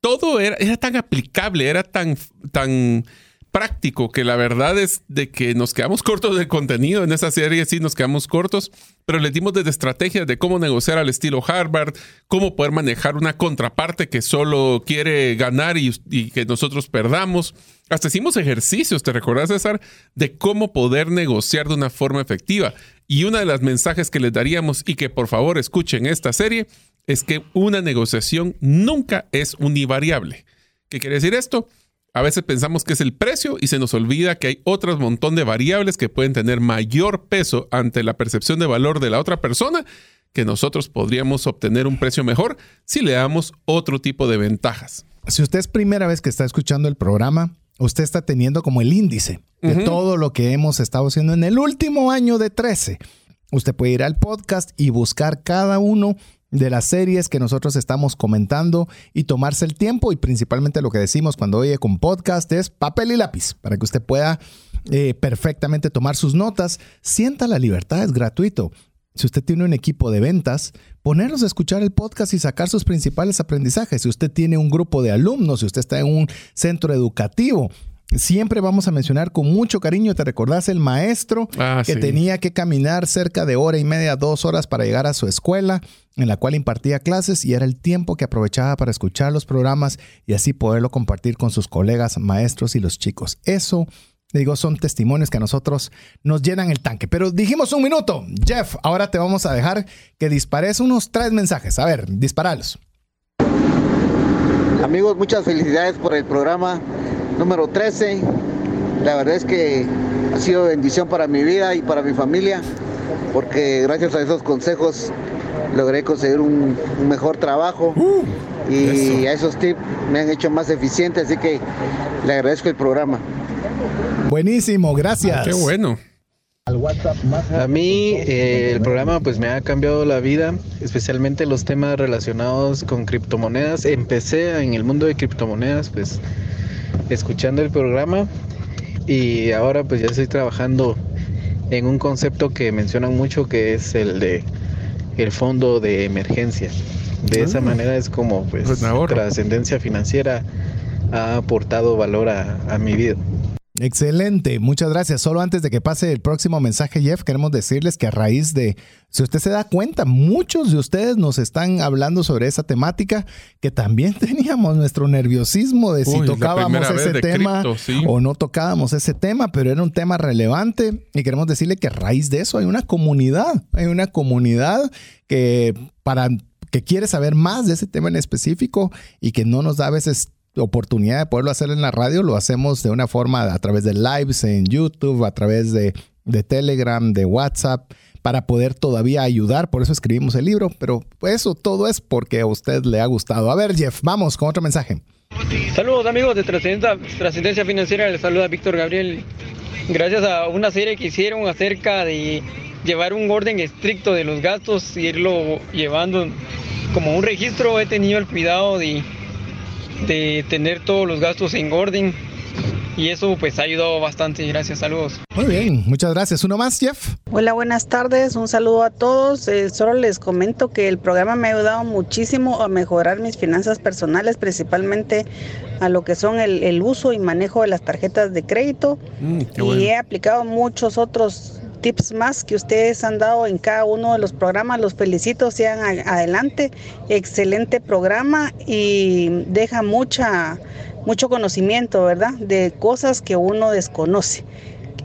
Speaker 3: Todo era, era tan aplicable, era tan, tan práctico que la verdad es de que nos quedamos cortos de contenido en esa serie, sí nos quedamos cortos, pero le dimos desde estrategias de cómo negociar al estilo Harvard, cómo poder manejar una contraparte que solo quiere ganar y, que nosotros perdamos. Hasta hicimos ejercicios, ¿te recuerdas César? De cómo poder negociar de una forma efectiva. Y una de las mensajes que les daríamos y que por favor escuchen esta serie es que una negociación nunca es univariable. ¿Qué quiere decir esto? A veces pensamos que es el precio y se nos olvida que hay otro montón de variables que pueden tener mayor peso ante la percepción de valor de la otra persona que nosotros podríamos obtener un precio mejor si le damos otro tipo de ventajas.
Speaker 1: Si usted es primera vez que está escuchando el programa, usted está teniendo como el índice de todo lo que hemos estado haciendo en el último año de 13. Usted puede ir al podcast y buscar cada uno de las series que nosotros estamos comentando y tomarse el tiempo y principalmente lo que decimos cuando oye con podcast es papel y lápiz para que usted pueda eh, perfectamente tomar sus notas. Sienta la libertad, es gratuito. Si usted tiene un equipo de ventas, ponerlos a escuchar el podcast y sacar sus principales aprendizajes. Si usted tiene un grupo de alumnos, si usted está en un centro educativo, Siempre vamos a mencionar con mucho cariño, ¿te recordás el maestro ah, que tenía que caminar cerca de hora y media, dos horas para llegar a su escuela en la cual impartía clases y era el tiempo que aprovechaba para escuchar los programas y así poderlo compartir con sus colegas, maestros y los chicos? Eso, digo, son testimonios que a nosotros nos llenan el tanque. Pero dijimos un minuto. Jeff, ahora te vamos a dejar que dispares unos tres mensajes. A ver, disparalos.
Speaker 13: Amigos, muchas felicidades por el programa número 13. La verdad es que ha sido bendición para mi vida y para mi familia, porque gracias a esos consejos logré conseguir un, mejor trabajo uh, y a esos tips me han hecho más eficiente, así que le agradezco el programa.
Speaker 1: Buenísimo, gracias.
Speaker 3: qué bueno.
Speaker 14: A mí eh, el programa pues me ha cambiado la vida, especialmente los temas relacionados con criptomonedas. Empecé en el mundo de criptomonedas pues escuchando el programa y ahora pues ya estoy trabajando en un concepto que mencionan mucho que es el de el fondo de emergencia. De esa ah. manera es como pues, pues trascendencia financiera ha aportado valor a mi vida.
Speaker 1: Excelente, muchas gracias. Solo antes de que pase el próximo mensaje, Jeff, queremos decirles que a raíz de, si usted se da cuenta, muchos de ustedes nos están hablando sobre esa temática, que también <laughs> teníamos nuestro nerviosismo de si tocábamos ese tema o no tocábamos ese tema, pero era un tema relevante y queremos decirle que a raíz de eso hay una comunidad, hay una comunidad que para que quiere saber más de ese tema en específico y que no nos da a veces oportunidad de poderlo hacer en la radio, lo hacemos de una forma a través de lives en YouTube, a través de, Telegram, de WhatsApp, para poder todavía ayudar. Por eso escribimos el libro, pero eso todo es porque a usted le ha gustado. A ver, Jeff, vamos con otro mensaje.
Speaker 15: Saludos amigos de Trascendencia, Financiera, les saluda Víctor Gabriel. Gracias a una serie que hicieron acerca de llevar un orden estricto de los gastos y irlo llevando como un registro, he tenido el cuidado de, de tener todos los gastos en orden y eso pues ha ayudado bastante. Gracias, saludos.
Speaker 1: Muy bien, muchas gracias. Uno más, Jeff.
Speaker 16: Hola, buenas tardes. Un saludo a todos. Eh, solo les comento que el programa me ha ayudado muchísimo a mejorar mis finanzas personales, principalmente a lo que son el, uso y manejo de las tarjetas de crédito. Mm, y he aplicado muchos otros tips más que ustedes han dado en cada uno de los programas. Los felicito, sean adelante. Excelente programa y deja mucha mucho conocimiento, ¿verdad? De cosas que uno desconoce.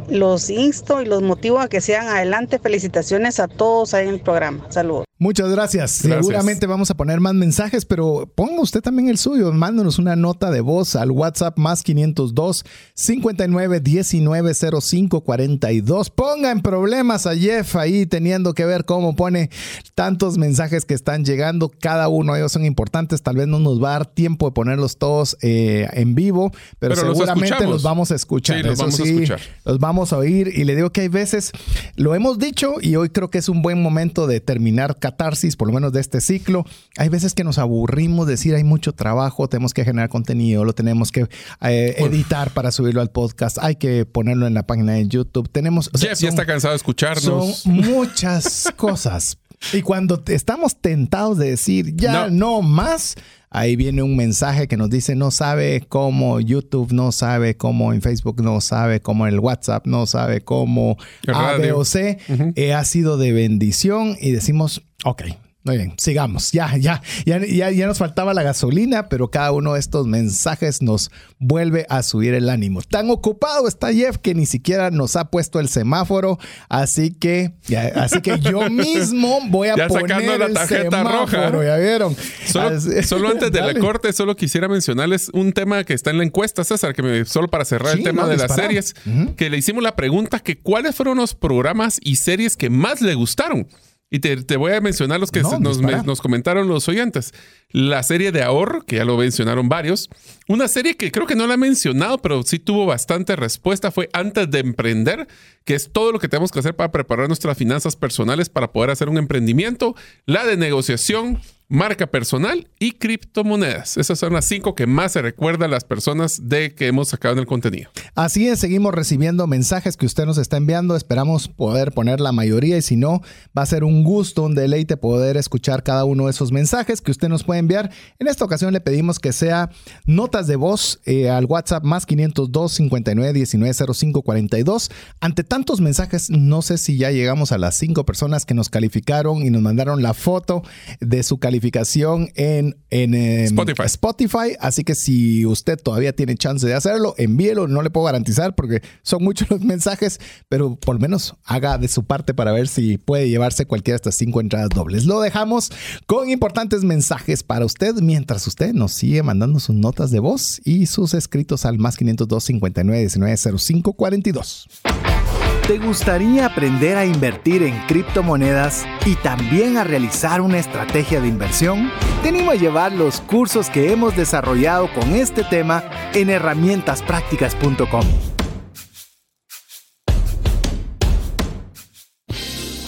Speaker 16: Los insto y los motivo a que sean adelante. Felicitaciones a todos ahí en el programa. Saludos.
Speaker 1: Muchas gracias. Seguramente vamos a poner más mensajes, pero ponga usted también el suyo. Mándanos una nota de voz al WhatsApp más 502 59 19 05 42. Ponga en problemas a Jeff ahí teniendo que ver cómo pone tantos mensajes que están llegando. Cada uno de ellos son importantes. Tal vez no nos va a dar tiempo de ponerlos todos eh, en vivo, pero, seguramente los, vamos a escuchar.
Speaker 3: los vamos a escuchar.
Speaker 1: Los vamos a oír y le digo que hay veces, lo hemos dicho y hoy creo que es un buen momento de terminar catarsis, por lo menos de este ciclo. Hay veces que nos aburrimos, decir hay mucho trabajo, tenemos que generar contenido, lo tenemos que eh, editar para subirlo al podcast, hay que ponerlo en la página de YouTube. Tenemos.
Speaker 3: ya está cansado de escucharnos.
Speaker 1: Son muchas cosas. Y cuando estamos tentados de decir ya no más, ahí viene un mensaje que nos dice no sabe cómo YouTube no sabe cómo en Facebook no sabe cómo el WhatsApp no sabe cómo A, B o C eh, ha sido de bendición y decimos ok muy bien, sigamos. Ya, ya, ya, ya, nos faltaba la gasolina, pero cada uno de estos mensajes nos vuelve a subir el ánimo. Tan ocupado está Jeff que ni siquiera nos ha puesto el semáforo, así que, así que yo <laughs> mismo voy a poner la tarjeta el roja. Ya vieron.
Speaker 3: Solo, antes de la corte, solo quisiera mencionarles un tema que está en la encuesta, César, que me, solo para cerrar el tema de las series, que le hicimos la pregunta que cuáles fueron los programas y series que más le gustaron. Y te, voy a mencionar los que nos, comentaron los oyentes. La serie de ahorro, que ya lo mencionaron varios. Una serie que creo que no la he mencionado, pero sí tuvo bastante respuesta, fue Antes de Emprender, que es todo lo que tenemos que hacer para preparar nuestras finanzas personales para poder hacer un emprendimiento. La de negociación, marca personal y criptomonedas. Esas son las cinco que más se recuerdan las personas de que hemos sacado en el contenido.
Speaker 1: Así es, seguimos recibiendo mensajes que usted nos está enviando. Esperamos poder poner la mayoría y si no, va a ser un gusto, un deleite poder escuchar cada uno de esos mensajes que usted nos puede enviar. En esta ocasión le pedimos que sea notas de voz eh, al WhatsApp más 502 59 19 05 42. Ante tantos mensajes, no sé si ya llegamos a las cinco personas que nos calificaron y nos mandaron la foto de su calificación en, en,
Speaker 3: Spotify.
Speaker 1: Spotify. Así que si usted todavía tiene chance de hacerlo, envíelo. No le puedo garantizar porque son muchos <laughs> los mensajes, pero por lo menos haga de su parte para ver si puede llevarse cualquiera de estas cinco entradas dobles. Lo dejamos con importantes mensajes para usted mientras usted nos sigue mandando sus notas de voz y sus escritos al más 502 59 19 05 42.
Speaker 8: ¿Te gustaría aprender a invertir en criptomonedas y también a realizar una estrategia de inversión? Te animo a llevar los cursos que hemos desarrollado con este tema en herramientasprácticas.com.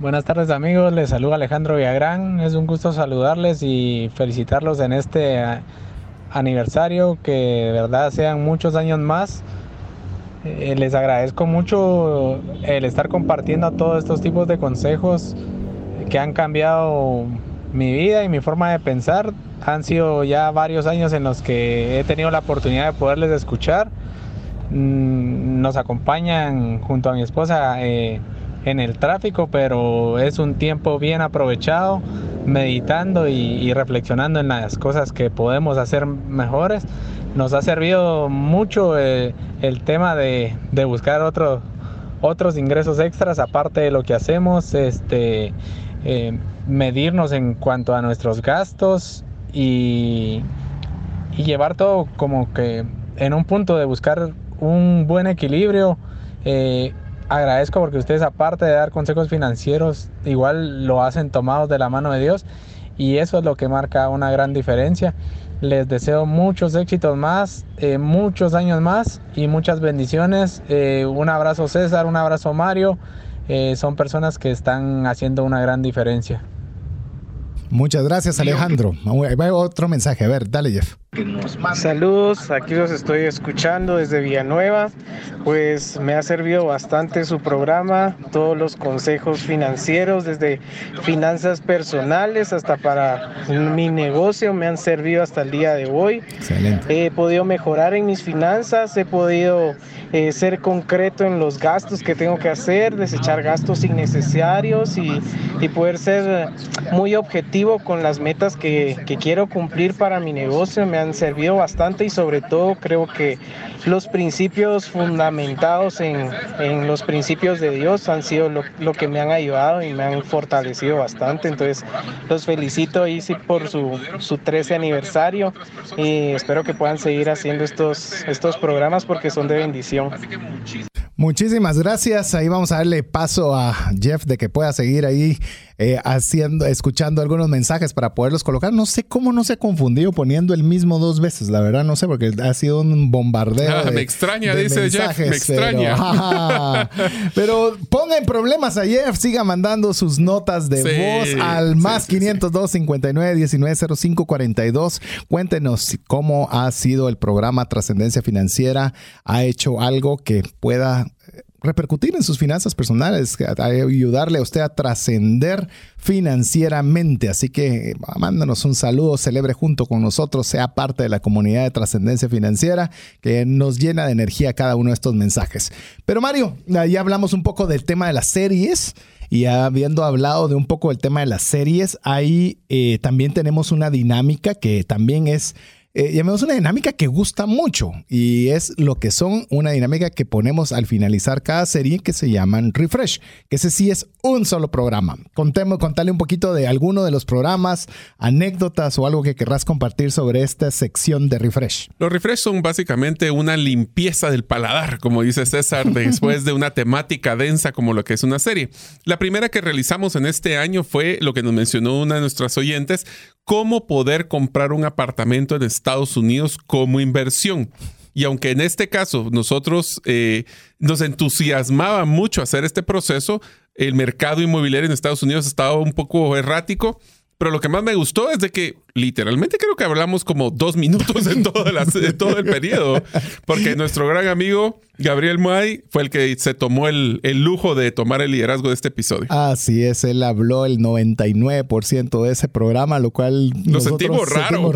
Speaker 17: Buenas tardes amigos, les saluda Alejandro Villagrán. Es un gusto saludarles y felicitarlos en este aniversario, que de verdad sean muchos años más. Eh, les agradezco mucho el estar compartiendo todos estos tipos de consejos que han cambiado mi vida y mi forma de pensar. Han sido ya varios años en los que he tenido la oportunidad de poderles escuchar. Mm, nos acompañan junto a mi esposa eh, en el tráfico, pero es un tiempo bien aprovechado meditando y, reflexionando en las cosas que podemos hacer mejores. Nos ha servido mucho eh, el, tema de, buscar otros ingresos extras aparte de lo que hacemos, este, eh, medirnos en cuanto a nuestros gastos y, y llevar todo como que en un punto de buscar un buen equilibrio. Eh, agradezco porque ustedes aparte de dar consejos financieros, igual lo hacen tomados de la mano de Dios y eso es lo que marca una gran diferencia. Les deseo muchos éxitos más, eh, muchos años más y muchas bendiciones. Eh, un abrazo César, un abrazo Mario. son personas que están haciendo una gran diferencia.
Speaker 1: Muchas gracias, Alejandro. Hay otro mensaje. A ver, dale, Jeff.
Speaker 18: Saludos, aquí los estoy escuchando desde Villanueva. Pues me ha servido bastante su programa, todos los consejos financieros, desde finanzas personales hasta para mi negocio, me han servido hasta el día de hoy. He podido mejorar en mis finanzas, he podido eh, ser concreto en los gastos que tengo que hacer, desechar gastos innecesarios y, poder ser muy objetivo con las metas que, quiero cumplir para mi negocio. Me han servido bastante y sobre todo creo que los principios fundamentados en, los principios de Dios han sido lo, que me han ayudado y me han fortalecido bastante. Entonces los felicito ahí por su, su 13 aniversario y espero que puedan seguir haciendo estos, estos programas porque son de bendición.
Speaker 1: Muchísimas gracias. Ahí vamos a darle paso a Jeff de que pueda seguir ahí eh, haciendo, escuchando algunos mensajes para poderlos colocar. No sé cómo no se ha confundido poniendo el mismo dos veces, la verdad, no sé, porque ha sido un bombardeo.
Speaker 3: Ah, me extraña, dice Jeff, me extraña. <laughs>
Speaker 1: Pero, ponga en problemas a Jeff, siga mandando sus notas de voz al más 502 59 19 05 42. Cuéntenos cómo ha sido el programa Trascendencia Financiera. ¿Ha hecho algo que pueda repercutir en sus finanzas personales, ayudarle a usted a trascender financieramente. Así que mándanos un saludo, celebre junto con nosotros, sea parte de la comunidad de trascendencia financiera que nos llena de energía cada uno de estos mensajes. Pero Mario, ya hablamos un poco del tema de las series. Y habiendo hablado de un poco del tema de las series, ahí eh, también tenemos una dinámica que también es eh, llamemos una dinámica que gusta mucho y es lo que son una dinámica que ponemos al finalizar cada serie que se llaman Refresh, que ese sí es un solo programa. Contemos, contale un poquito de alguno de los programas, anécdotas o algo que querrás compartir sobre esta sección de Refresh.
Speaker 3: Los Refresh son básicamente una limpieza del paladar, como dice César, <laughs> después de una temática densa como lo que es una serie. La primera que realizamos en este año fue lo que nos mencionó una de nuestras oyentes, cómo poder comprar un apartamento en Estados Unidos como inversión. Y aunque en este caso nosotros eh, nos entusiasmaba mucho hacer este proceso, el mercado inmobiliario en Estados Unidos estaba un poco errático. Pero lo que más me gustó es de que literalmente creo que hablamos como dos minutos en todo, todo el periodo, porque nuestro gran amigo Gabriel May fue el que se tomó el, lujo de tomar el liderazgo de este episodio.
Speaker 1: Así es, él habló el 99% de ese programa, lo cual
Speaker 3: nos sentimos raro.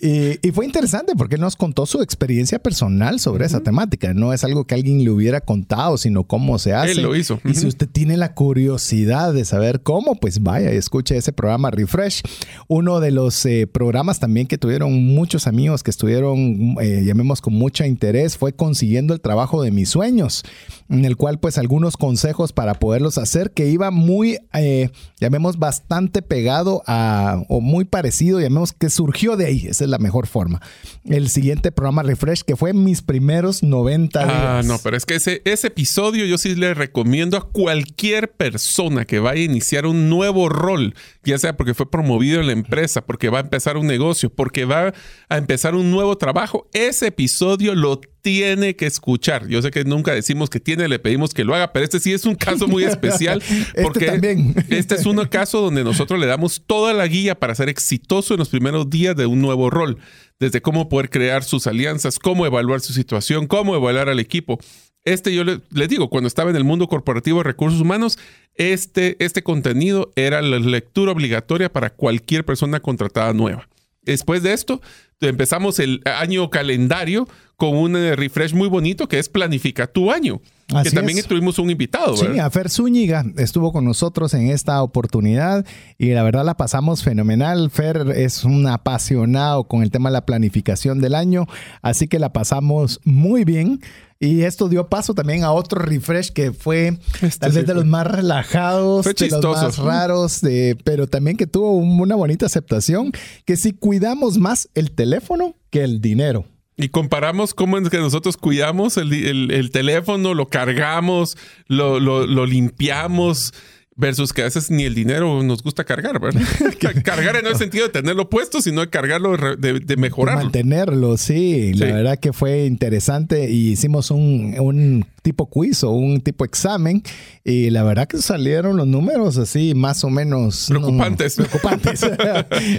Speaker 1: y, fue interesante porque él nos contó su experiencia personal sobre esa temática. No es algo que alguien le hubiera contado, sino cómo se hace.
Speaker 3: Él lo hizo.
Speaker 1: Y si usted tiene la curiosidad de saber cómo, pues vaya y escuche ese programa Refresh. Uno de los eh, programas también que tuvieron muchos amigos que estuvieron, eh, llamemos con mucho interés, fue conseguir siguiendo el trabajo de mis sueños, en el cual pues algunos consejos para poderlos hacer que iba muy, eh, llamemos bastante pegado a, o muy parecido, llamemos que surgió de ahí, esa es la mejor forma. El siguiente programa Refresh, que fue mis primeros 90 ah, días.
Speaker 3: Ah, no, pero es que ese, ese episodio yo sí le recomiendo a cualquier persona que vaya a iniciar un nuevo rol, ya sea porque fue promovido en la empresa, porque va a empezar un negocio, porque va a empezar un nuevo trabajo, ese episodio lo tiene que escuchar. Yo sé que nunca decimos que tiene, le pedimos que lo haga, pero este sí es un caso muy <laughs> especial
Speaker 1: este
Speaker 3: porque este, es un caso donde nosotros le damos toda la guía para ser exitoso en los primeros días de un nuevo rol, desde cómo poder crear sus alianzas, cómo evaluar su situación, cómo evaluar al equipo. Este yo le, les digo, cuando estaba en el mundo corporativo de recursos humanos, este, este contenido era la lectura obligatoria para cualquier persona contratada nueva. Después de esto, empezamos el año calendario con un eh, refresh muy bonito que es Planifica tu año. que también tuvimos un invitado.
Speaker 1: Sí, a Fer Zúñiga estuvo con nosotros en esta oportunidad y la verdad la pasamos fenomenal. Fer es un apasionado con el tema de la planificación del año, así que la pasamos muy bien. Y esto dio paso también a otro refresh que fue este tal vez de los más relajados, de los más raros, pero también que tuvo una bonita aceptación, que si cuidamos más el teléfono que el dinero.
Speaker 3: Y comparamos cómo es que nosotros cuidamos el, teléfono, lo cargamos, lo, lo limpiamos Versus que a veces ni el dinero nos gusta cargar, ¿verdad? <laughs> <laughs> cargar en el sentido de tenerlo puesto, sino de cargarlo, de, de mejorarlo.
Speaker 1: mantenerlo, sí. La verdad que fue interesante y hicimos un, un tipo quiz o un tipo examen y la verdad que salieron los números así más o menos
Speaker 3: preocupantes. <laughs>
Speaker 1: preocupantes.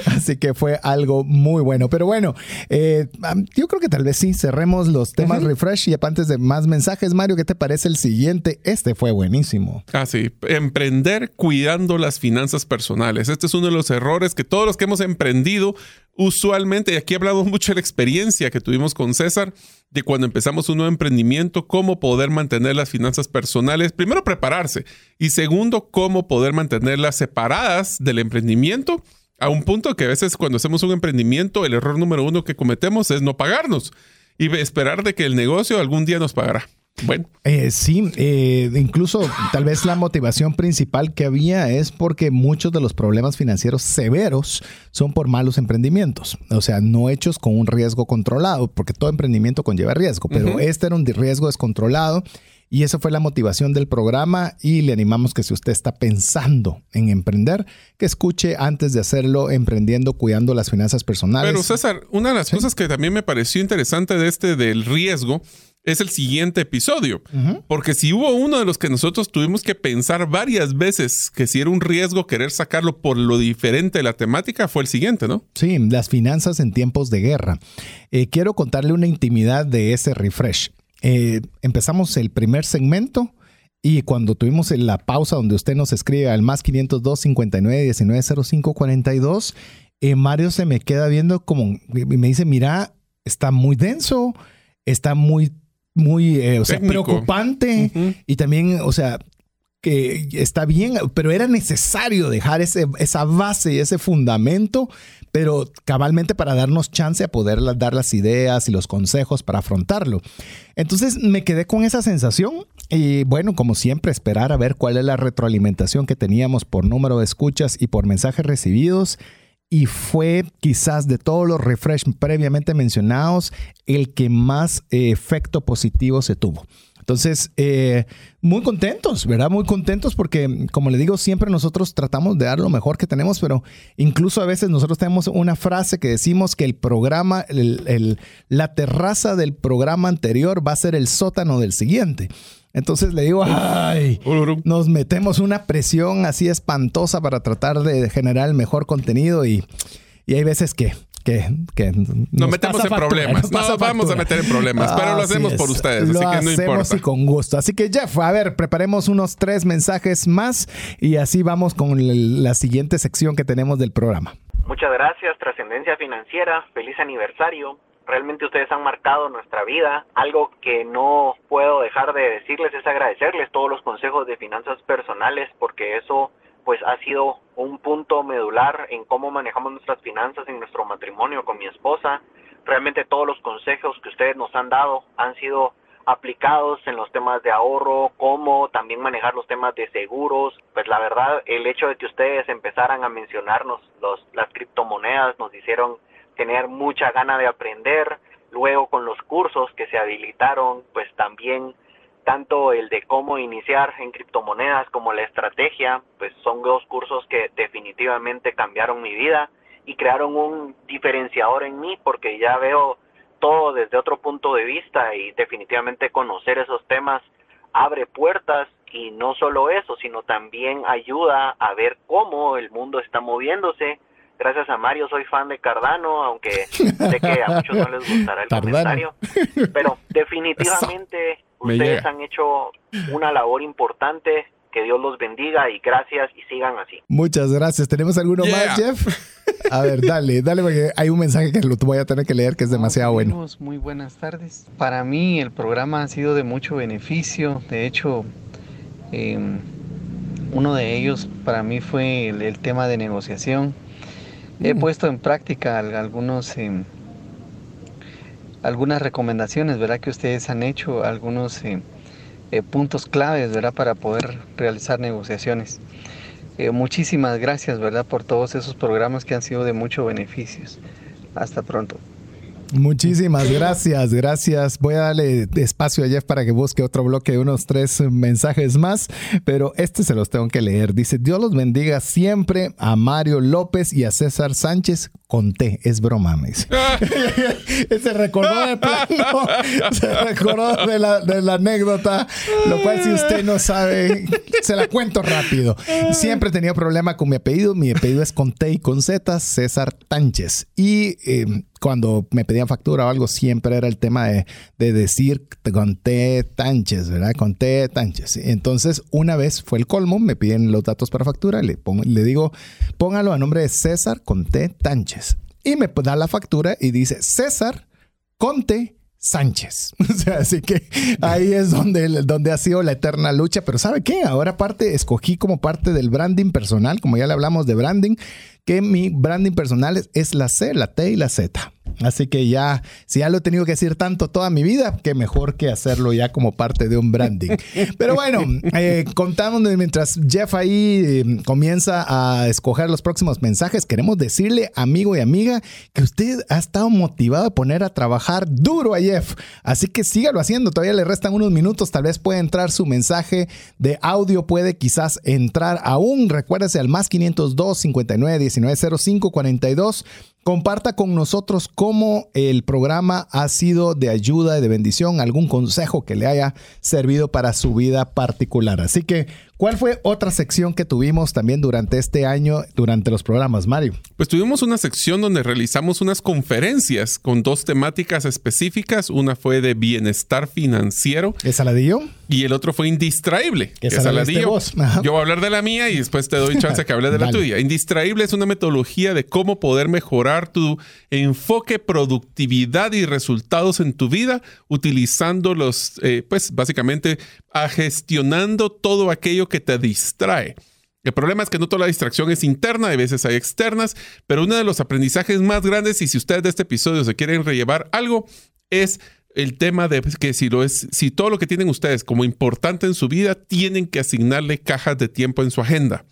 Speaker 1: así que fue algo muy bueno. Pero bueno, eh, yo creo que tal vez sí cerremos los temas refresh y antes de más mensajes, Mario, ¿qué te parece el siguiente? Este fue buenísimo.
Speaker 3: Ah, sí. Emprender cuidando las finanzas personales. Este es uno de los errores que todos los que hemos emprendido usualmente, y aquí hablamos mucho de la experiencia que tuvimos con César, de cuando empezamos un nuevo emprendimiento, cómo poder mantener las finanzas personales, primero prepararse y segundo, cómo poder mantenerlas separadas del emprendimiento, a un punto que a veces cuando hacemos un emprendimiento, el error número uno que cometemos es no pagarnos y esperar de que el negocio algún día nos pagará. Bueno.
Speaker 1: Eh, sí, eh, incluso tal vez la motivación principal que había es porque muchos de los problemas financieros severos son por malos emprendimientos, o sea, no hechos con un riesgo controlado, porque todo emprendimiento conlleva riesgo, pero este era un riesgo descontrolado. Y esa fue la motivación del programa y le animamos que si usted está pensando en emprender, que escuche antes de hacerlo, emprendiendo, cuidando las finanzas personales.
Speaker 3: Pero César, una de las cosas que también me pareció interesante de este del riesgo es el siguiente episodio. Porque si hubo uno de los que nosotros tuvimos que pensar varias veces que si era un riesgo querer sacarlo por lo diferente de la temática, fue el siguiente, ¿no?
Speaker 1: Sí, las finanzas en tiempos de guerra. Eh, quiero contarle una intimidad de ese refresh. Eh, empezamos el primer segmento. Y cuando tuvimos la pausa donde usted nos escribe al más 502 59 19 05 42, Mario se me queda viendo como me dice, mira, está muy denso, está muy muy eh, preocupante y también, o sea, que está bien, pero era necesario dejar ese, esa base y ese fundamento, pero cabalmente para darnos chance a poder dar las ideas y los consejos para afrontarlo. Entonces me quedé con esa sensación y bueno, como siempre, esperar a ver cuál es la retroalimentación que teníamos por número de escuchas y por mensajes recibidos y fue quizás de todos los refresh previamente mencionados el que más eh, efecto positivo se tuvo. Entonces, eh, muy contentos, ¿verdad? Muy contentos porque, como le digo, siempre nosotros tratamos de dar lo mejor que tenemos, pero incluso a veces nosotros tenemos una frase que decimos que el programa, la terraza del programa anterior va a ser el sótano del siguiente. Entonces le digo, ay, nos metemos una presión así espantosa para tratar de generar el mejor contenido y, hay veces que, que, que
Speaker 3: nos, metemos en problemas. No, vamos a meter en problemas, pero lo hacemos por ustedes,
Speaker 1: lo
Speaker 3: así que no
Speaker 1: hacemos y con gusto. Así que Jeff, a ver, preparemos unos tres mensajes más y así vamos con la siguiente sección que tenemos del programa.
Speaker 19: Muchas gracias, Trascendencia Financiera. Feliz aniversario realmente ustedes han marcado nuestra vida. Algo que no puedo dejar de decirles es agradecerles todos los consejos de finanzas personales porque eso pues ha sido un punto medular en cómo manejamos nuestras finanzas en nuestro matrimonio con mi esposa. Realmente todos los consejos que ustedes nos han dado han sido aplicados en los temas de ahorro, cómo también manejar los temas de seguros. Pues la verdad, el hecho de que ustedes empezaran a mencionarnos los, las criptomonedas nos hicieron tener mucha gana de aprender. Luego con los cursos que se habilitaron, pues también tanto el de cómo iniciar en criptomonedas como la estrategia, pues son dos cursos que definitivamente cambiaron mi vida y crearon un diferenciador en mí porque ya veo todo desde otro punto de vista y definitivamente conocer esos temas abre puertas y no solo eso, sino también ayuda a ver cómo el mundo está moviéndose Gracias a Mario soy fan de Cardano, aunque sé que a muchos no les gustará el <laughs> comentario. Pero <laughs> definitivamente ustedes han hecho una labor importante. Que Dios los bendiga y gracias y sigan así.
Speaker 1: Muchas gracias. ¿Tenemos alguno más, Jeff? A ver, dale, dale, porque hay un mensaje que lo voy a tener que leer que es demasiado bueno.
Speaker 14: Muy buenas tardes. Para mí el programa ha sido de mucho beneficio. De hecho, em, uno de ellos para mí fue el, tema de negociación. He mm. puesto en práctica algunos, em, algunas recomendaciones, ¿verdad? Que ustedes han hecho, algunos em, eh, puntos claves, ¿verdad? Para poder realizar negociaciones. Eh, muchísimas gracias, ¿verdad? Por todos esos programas que han sido de mucho beneficios. Hasta pronto.
Speaker 1: Muchísimas gracias, gracias. Voy a darle espacio a Jeff para que busque otro bloque de unos tres mensajes más, pero este se los tengo que leer. Dice, Dios los bendiga siempre a Mario López y a César Sánchez. Conté, es broma, me <laughs> se recordó de plano, se recordó de la, de la anécdota, lo cual si usted no sabe, se la cuento rápido. Siempre he tenido problema con mi apellido, mi apellido es Conté y con Z, César Tánchez. Y eh, cuando me pedían factura o algo, siempre era el tema de, decir conté tanches, ¿verdad? Conté tanches. Entonces, una vez fue el colmo, me piden los datos para factura, le, pongo, le digo, póngalo a nombre de César Conté Tanches. Y me da la factura y dice César Conté Sánchez. <laughs> así que ahí es donde, donde ha sido la eterna lucha. Pero ¿sabe qué? Ahora aparte escogí como parte del branding personal, como ya le hablamos de branding, que mi branding personal es la C, la T y la Z. Así que ya, si ya lo he tenido que decir tanto toda mi vida, que mejor que hacerlo ya como parte de un branding. <laughs> Pero bueno, eh, contándonos mientras Jeff ahí eh, comienza a escoger los próximos mensajes, queremos decirle, amigo y amiga, que usted ha estado motivado a poner a trabajar duro a Jeff. Así que sígalo haciendo, todavía le restan unos minutos, tal vez puede entrar su mensaje de audio, puede quizás entrar aún. Recuérdese al más 502 59 19 05 42 Comparta con nosotros cómo el programa ha sido de ayuda y de bendición, algún consejo que le haya servido para su vida particular. Así que ¿Cuál fue otra sección que tuvimos también durante este año, durante los programas, Mario?
Speaker 3: Pues tuvimos una sección donde realizamos unas conferencias con dos temáticas específicas. Una fue de bienestar financiero.
Speaker 1: ¿Es aladillo?
Speaker 3: Y el otro fue indistraíble. ¿Es aladillo? Yo voy a hablar de la mía y después te doy chance que hable de la <laughs> tuya. Indistraíble es una metodología de cómo poder mejorar tu enfoque, productividad y resultados en tu vida utilizando los, eh, pues básicamente, gestionando todo aquello que te distrae. El problema es que no toda la distracción es interna, a veces hay externas, pero uno de los aprendizajes más grandes, y si ustedes de este episodio se quieren rellevar algo, es el tema de que si, si todo lo que tienen ustedes como importante en su vida, tienen que asignarle cajas de tiempo en su agenda.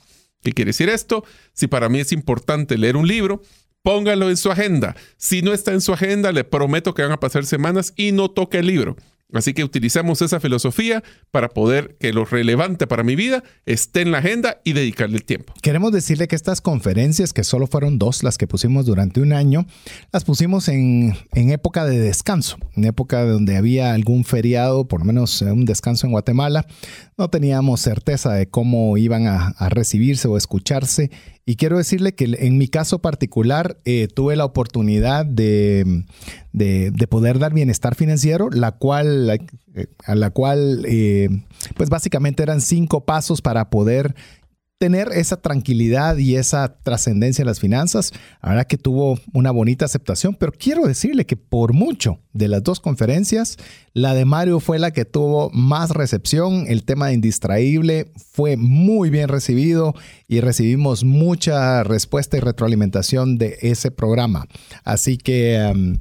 Speaker 3: ¿Qué quiere decir esto? Si para mí es importante leer un libro, póngalo en su agenda. Si no está en su agenda, le prometo que van a pasar semanas y no toque el libro. Así que utilizamos esa filosofía para poder que lo relevante para mi vida esté en la agenda y dedicarle el tiempo.
Speaker 1: Queremos decirle que estas conferencias, que solo fueron dos las que pusimos durante un año, las pusimos en, época de descanso, en época donde había algún feriado, por lo menos eh, un descanso en Guatemala. No teníamos certeza de cómo iban a recibirse o escucharse y quiero decirle que en mi caso particular eh, tuve la oportunidad de, poder dar bienestar financiero, la cual, eh, a la cual, eh, pues básicamente eran cinco pasos para poder tener esa tranquilidad y esa trascendencia en las finanzas. Ahora que tuvo una bonita aceptación, pero quiero decirle que por mucho de las dos conferencias, la de Mario fue la que tuvo más recepción. El tema de indistraíble fue muy bien recibido y recibimos mucha respuesta y retroalimentación de ese programa. Así que... Em,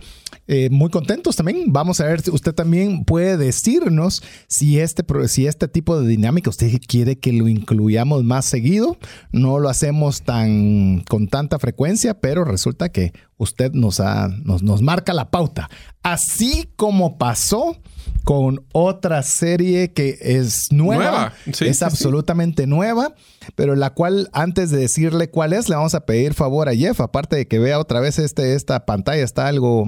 Speaker 1: eh, muy contentos también. Vamos a ver si usted también puede decirnos si este, si este tipo de dinámica usted quiere que lo incluyamos más seguido. No lo hacemos tan con tanta frecuencia, pero resulta que usted nos, nos, nos marca la pauta. Así como pasó con otra serie que es nueva, es absolutamente nueva, pero la cual antes de decirle cuál es, le vamos a pedir favor a Jeff, aparte de que vea otra vez este, esta pantalla, está algo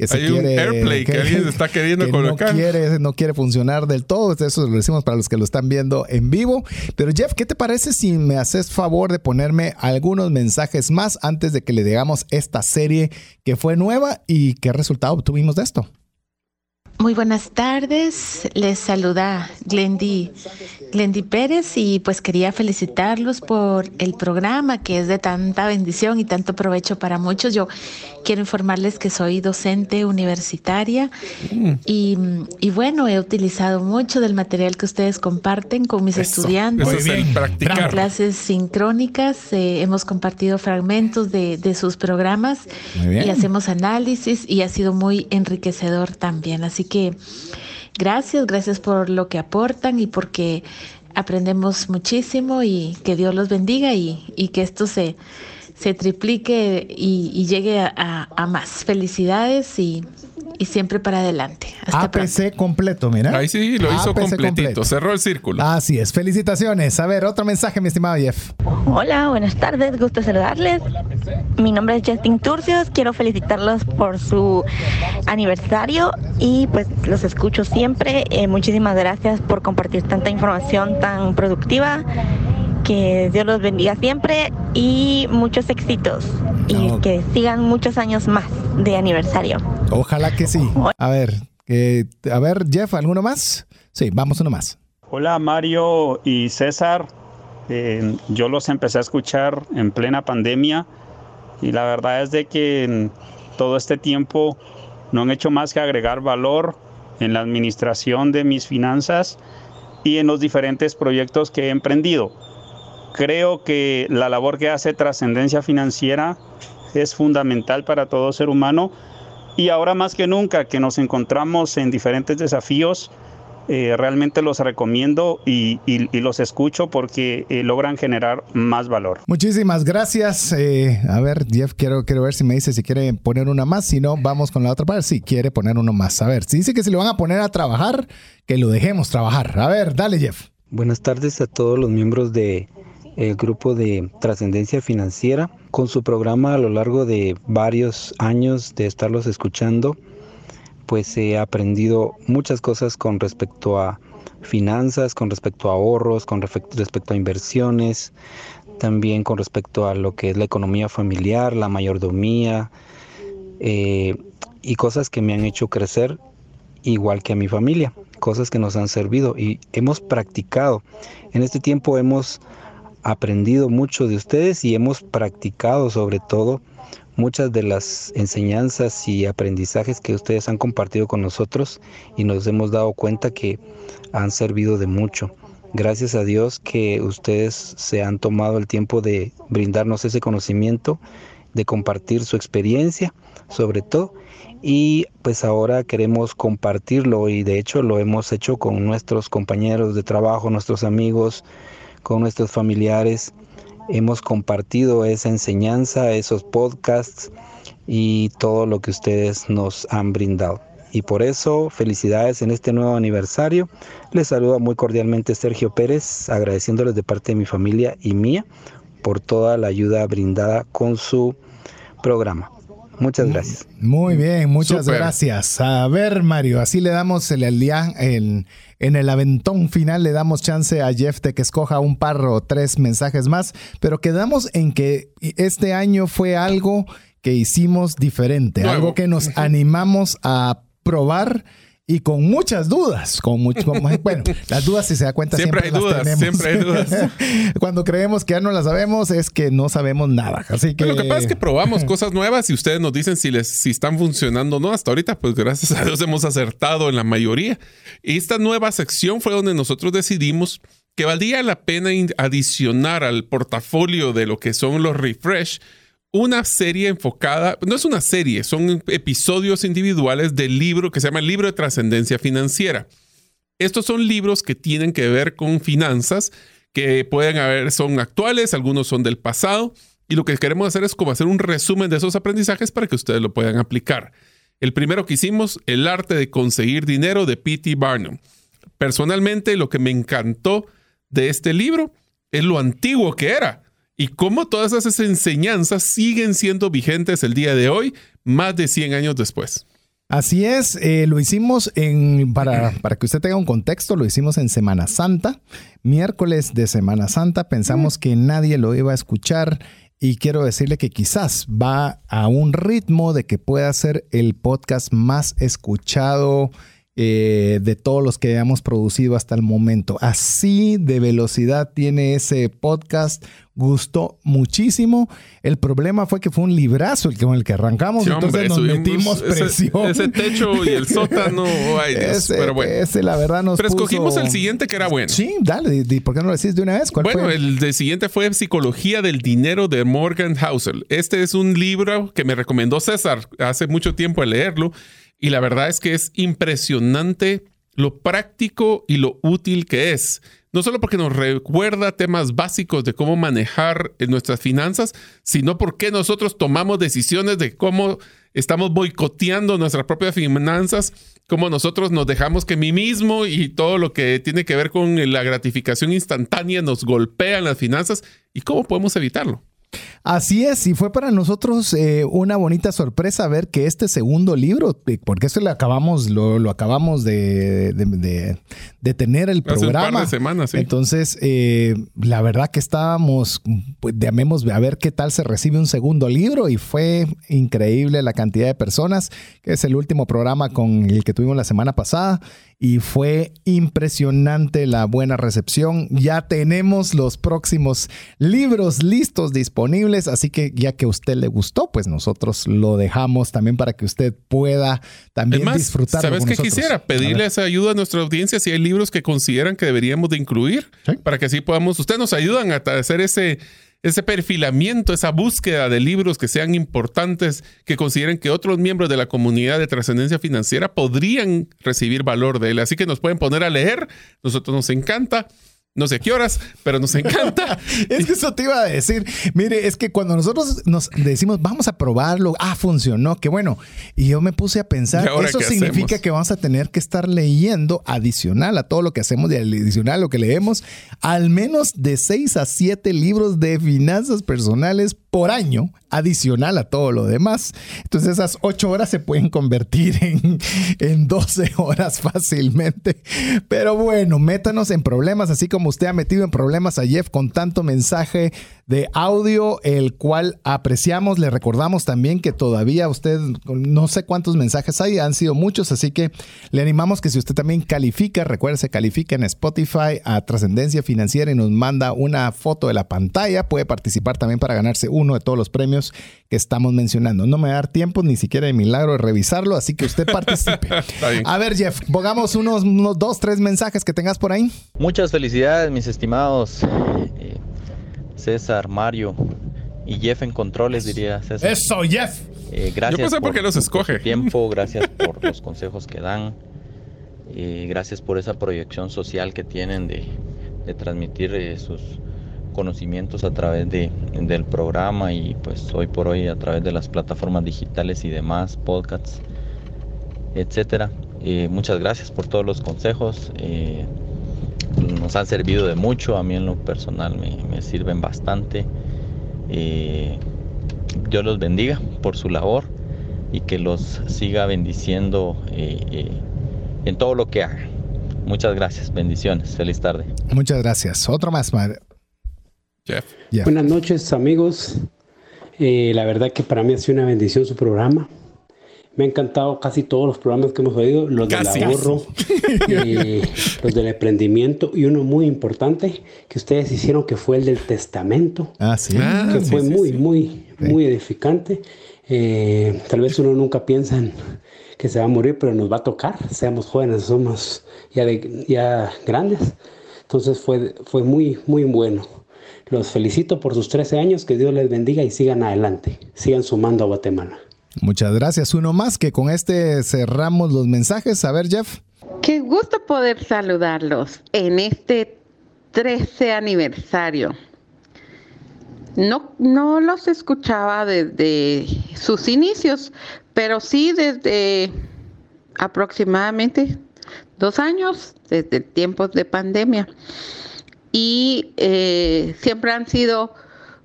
Speaker 3: que se Hay un AirPlay que, alguien está queriendo <laughs> colocar.
Speaker 1: No quiere, no quiere funcionar del todo. Eso lo decimos para los que lo están viendo en vivo. Pero Jeff, ¿qué te parece si me haces favor de ponerme algunos mensajes más antes de que le digamos esta serie que fue nueva y qué resultado obtuvimos de esto?
Speaker 10: Muy buenas tardes, les saluda Glendy, Glendy Pérez y pues quería felicitarlos por el programa que es de tanta bendición y tanto provecho para muchos. Yo quiero informarles que soy docente universitaria y, y, bueno, he utilizado mucho del material que ustedes comparten con mis estudiantes en clases sincrónicas. Eh, hemos compartido fragmentos de, de sus programas y hacemos análisis y ha sido muy enriquecedor también. Así que gracias, gracias por lo que aportan y porque aprendemos muchísimo y que Dios los bendiga y, y que esto se, se triplique y, llegue a, a, más. Felicidades y y siempre para adelante.
Speaker 1: Hasta APC completo, mira.
Speaker 3: Ahí sí, lo hizo completito, cerró el círculo.
Speaker 1: Así es, felicitaciones. A ver, otro mensaje, mi estimado Jeff.
Speaker 20: Hola, buenas tardes, gusto saludarles. Mi nombre es Justin Turcios, quiero felicitarlos por su aniversario y pues los escucho siempre. Eh, muchísimas gracias por compartir tanta información tan productiva que Dios los bendiga siempre y muchos éxitos y que sigan muchos años más de aniversario.
Speaker 1: Ojalá que sí. A ver, a ver, Jeff, ¿alguno más? Sí, vamos uno más.
Speaker 21: Hola Mario y César. Eh, yo los empecé a escuchar en plena pandemia y la verdad es de que en todo este tiempo no han hecho más que agregar valor en la administración de mis finanzas y en los diferentes proyectos que he emprendido. Creo que la labor que hace Trascendencia Financiera es fundamental para todo ser humano y ahora más que nunca que nos encontramos en diferentes desafíos, eh, realmente los recomiendo y, los escucho porque eh, logran generar más valor.
Speaker 1: Muchísimas gracias. Eh, a ver, Jeff, quiero, quiero ver si me dice si quiere poner una más. Si no, vamos con la otra parte. Si quiere poner uno más. A ver, si dice que se lo van a poner a trabajar, que lo dejemos trabajar. A ver, dale, Jeff.
Speaker 22: Buenas tardes a todos los miembros de el grupo de trascendencia financiera con su programa a lo largo de varios años de estarlos escuchando pues he aprendido muchas cosas con respecto a finanzas, con respecto a ahorros, con respecto a inversiones, también con respecto a lo que es la economía familiar, la mayordomía eh, y cosas que me han hecho crecer igual que a mi familia, cosas que nos han servido y hemos practicado. En este tiempo hemos aprendido mucho de ustedes y hemos practicado sobre todo muchas de las enseñanzas y aprendizajes que ustedes han compartido con nosotros y nos hemos dado cuenta que han servido de mucho. Gracias a Dios que ustedes se han tomado el tiempo de brindarnos ese conocimiento, de compartir su experiencia sobre todo y pues ahora queremos compartirlo y de hecho lo hemos hecho con nuestros compañeros de trabajo, nuestros amigos, con nuestros familiares. Hemos compartido esa enseñanza, esos podcasts y todo lo que ustedes nos han brindado. Y por eso, felicidades en este nuevo aniversario. Les saluda muy cordialmente Sergio Pérez, agradeciéndoles de parte de mi familia y mía por toda la ayuda brindada con su programa. Muchas gracias.
Speaker 1: Muy bien, muchas gracias. A ver, Mario, así le damos el, día en, en el aventón final, le damos chance a Jeff de que escoja un par o tres mensajes más, pero quedamos en que este año fue algo que hicimos diferente, algo que nos animamos a probar y con muchas dudas. Con mucho, bueno, <laughs> las dudas, si se da cuenta, siempre, hay dudas. Siempre hay dudas. <laughs> Cuando creemos que ya no las sabemos, es que no sabemos nada. Así que.
Speaker 3: lo que pasa es que probamos <laughs> cosas nuevas y ustedes nos dicen si, les, si están funcionando o no. Hasta ahorita, pues gracias a Dios hemos acertado en la mayoría. Y esta nueva sección fue donde nosotros decidimos que valía la pena adicionar al portafolio de lo que son los refresh una serie enfocada, no es una serie, son episodios individuales del libro que se llama el libro de trascendencia financiera. Estos son libros que tienen que ver con finanzas, que pueden haber, son actuales, algunos son del pasado, y lo que queremos hacer es como hacer un resumen de esos aprendizajes para que ustedes lo puedan aplicar. El primero que hicimos, El arte de conseguir dinero de P.T. Barnum. Personalmente, lo que me encantó de este libro es lo antiguo que era y cómo todas esas enseñanzas siguen siendo vigentes el día de hoy, más de 100 años después.
Speaker 1: Así es, eh, lo hicimos en, para, para que usted tenga un contexto, lo hicimos en Semana Santa, miércoles de Semana Santa, pensamos que nadie lo iba a escuchar y quiero decirle que quizás va a un ritmo de que pueda ser el podcast más escuchado eh, de todos los que hemos producido hasta el momento. Así de velocidad tiene ese podcast gustó muchísimo. El problema fue que fue un librazo el con el que arrancamos, entonces nos metimos presión.
Speaker 3: Ese, techo y el sótano, ay
Speaker 1: ese,
Speaker 3: pero bueno.
Speaker 1: Ese, la verdad, nos
Speaker 3: Pero escogimos el siguiente que era bueno.
Speaker 1: Sí, dale, ¿por qué no lo decís de una vez?
Speaker 3: bueno, el de siguiente fue Psicología del Dinero de Morgan Housel. Este es un libro que me recomendó César hace mucho tiempo al leerlo y la verdad es que es impresionante lo práctico y lo útil que es no solo porque nos recuerda temas básicos de cómo manejar nuestras finanzas, sino porque nosotros tomamos decisiones de cómo estamos boicoteando nuestras propias finanzas, cómo nosotros nos dejamos que mí mismo y todo lo que tiene que ver con la gratificación instantánea nos golpean las finanzas y cómo podemos evitarlo.
Speaker 1: Así es, y fue para nosotros eh, una bonita sorpresa ver que este segundo libro, eh, porque eso lo acabamos, lo, acabamos de, de, tener el programa.
Speaker 3: un par de semanas, sí.
Speaker 1: Entonces, eh, la verdad que estábamos, pues, llamemos a ver qué tal se recibe un segundo libro, y fue increíble la cantidad de personas, que es el último programa con el que tuvimos la semana pasada y fue impresionante la buena recepción. Ya tenemos los próximos libros listos disponibles, así que ya que a usted le gustó, pues nosotros lo dejamos también para que usted pueda también disfrutar.
Speaker 3: ¿Sabes qué quisiera? Pedirle esa ayuda a nuestra audiencia si hay libros que consideran que deberíamos de incluir para que así podamos, ustedes nos ayudan a hacer ese ese perfilamiento, esa búsqueda de libros que sean importantes, que consideren que otros miembros de la comunidad de trascendencia financiera podrían recibir valor de él. Así que nos pueden poner a leer, nosotros nos encanta no sé qué horas, pero nos encanta. <laughs>
Speaker 1: es que eso te iba a decir. Mire, es que cuando nosotros nos decimos vamos a probarlo, ah, funcionó, qué bueno. Y yo me puse a pensar, eso significa que vamos a tener que estar leyendo adicional a todo lo que hacemos y adicional a lo que leemos, al menos de seis a siete libros de finanzas personales por año, adicional a todo lo demás. Entonces esas ocho horas se pueden convertir en, en 12 horas fácilmente. Pero bueno, métanos en problemas, así como usted ha metido en problemas a Jeff con tanto mensaje de audio, el cual apreciamos. Le recordamos también que todavía usted, no sé cuántos mensajes hay, han sido muchos, así que le animamos que si usted también califica, recuerde, califica en Spotify a Trascendencia Financiera y nos manda una foto de la pantalla, puede participar también para ganarse uno de todos los premios que estamos mencionando. No me va a dar tiempo ni siquiera de milagro de revisarlo, así que usted participe. <laughs> a ver, Jeff, pongamos unos, unos dos, tres mensajes que tengas por ahí.
Speaker 23: Muchas felicidades, mis estimados. Eh, César, Mario y Jeff en controles, diría César.
Speaker 1: Eso, Jeff.
Speaker 23: Eh, gracias
Speaker 3: por, qué los escoge.
Speaker 23: tiempo, <laughs> gracias por los consejos que dan. Eh, gracias por esa proyección social que tienen de, transmitir eh, sus conocimientos a través de, del programa y pues hoy por hoy a través de las plataformas digitales y demás, podcasts, etcétera. muchas gracias por todos los consejos nos han servido de mucho, a mí en lo personal me, sirven bastante. Eh, Dios los bendiga por su labor y que los siga bendiciendo eh, eh, en todo lo que hagan. Muchas gracias, bendiciones, feliz tarde.
Speaker 1: Muchas gracias. Otro más.
Speaker 24: Buenas noches, amigos. la verdad que para mí ha sido una bendición su programa. Me ha encantado casi todos los programas que hemos oído, los del ahorro, eh, <laughs> los del emprendimiento y uno muy importante que ustedes hicieron que fue el del testamento.
Speaker 1: Ah, sí.
Speaker 24: que
Speaker 1: ah,
Speaker 24: fue muy, muy, muy edificante. Eh, tal vez uno nunca piensa en que se va a morir, pero nos va a tocar. Seamos jóvenes, somos ya, ya grandes. Entonces fue, fue muy, muy bueno. Los felicito por sus 13 años, que Dios les bendiga y sigan adelante, sigan sumando a Guatemala.
Speaker 1: Muchas gracias. Uno más que con este cerramos los mensajes. A ver, Jeff.
Speaker 25: Qué gusto poder saludarlos en este 13 aniversario. No, no los escuchaba desde sus inicios, pero sí desde aproximadamente dos años, desde tiempos de pandemia. Y eh, siempre han sido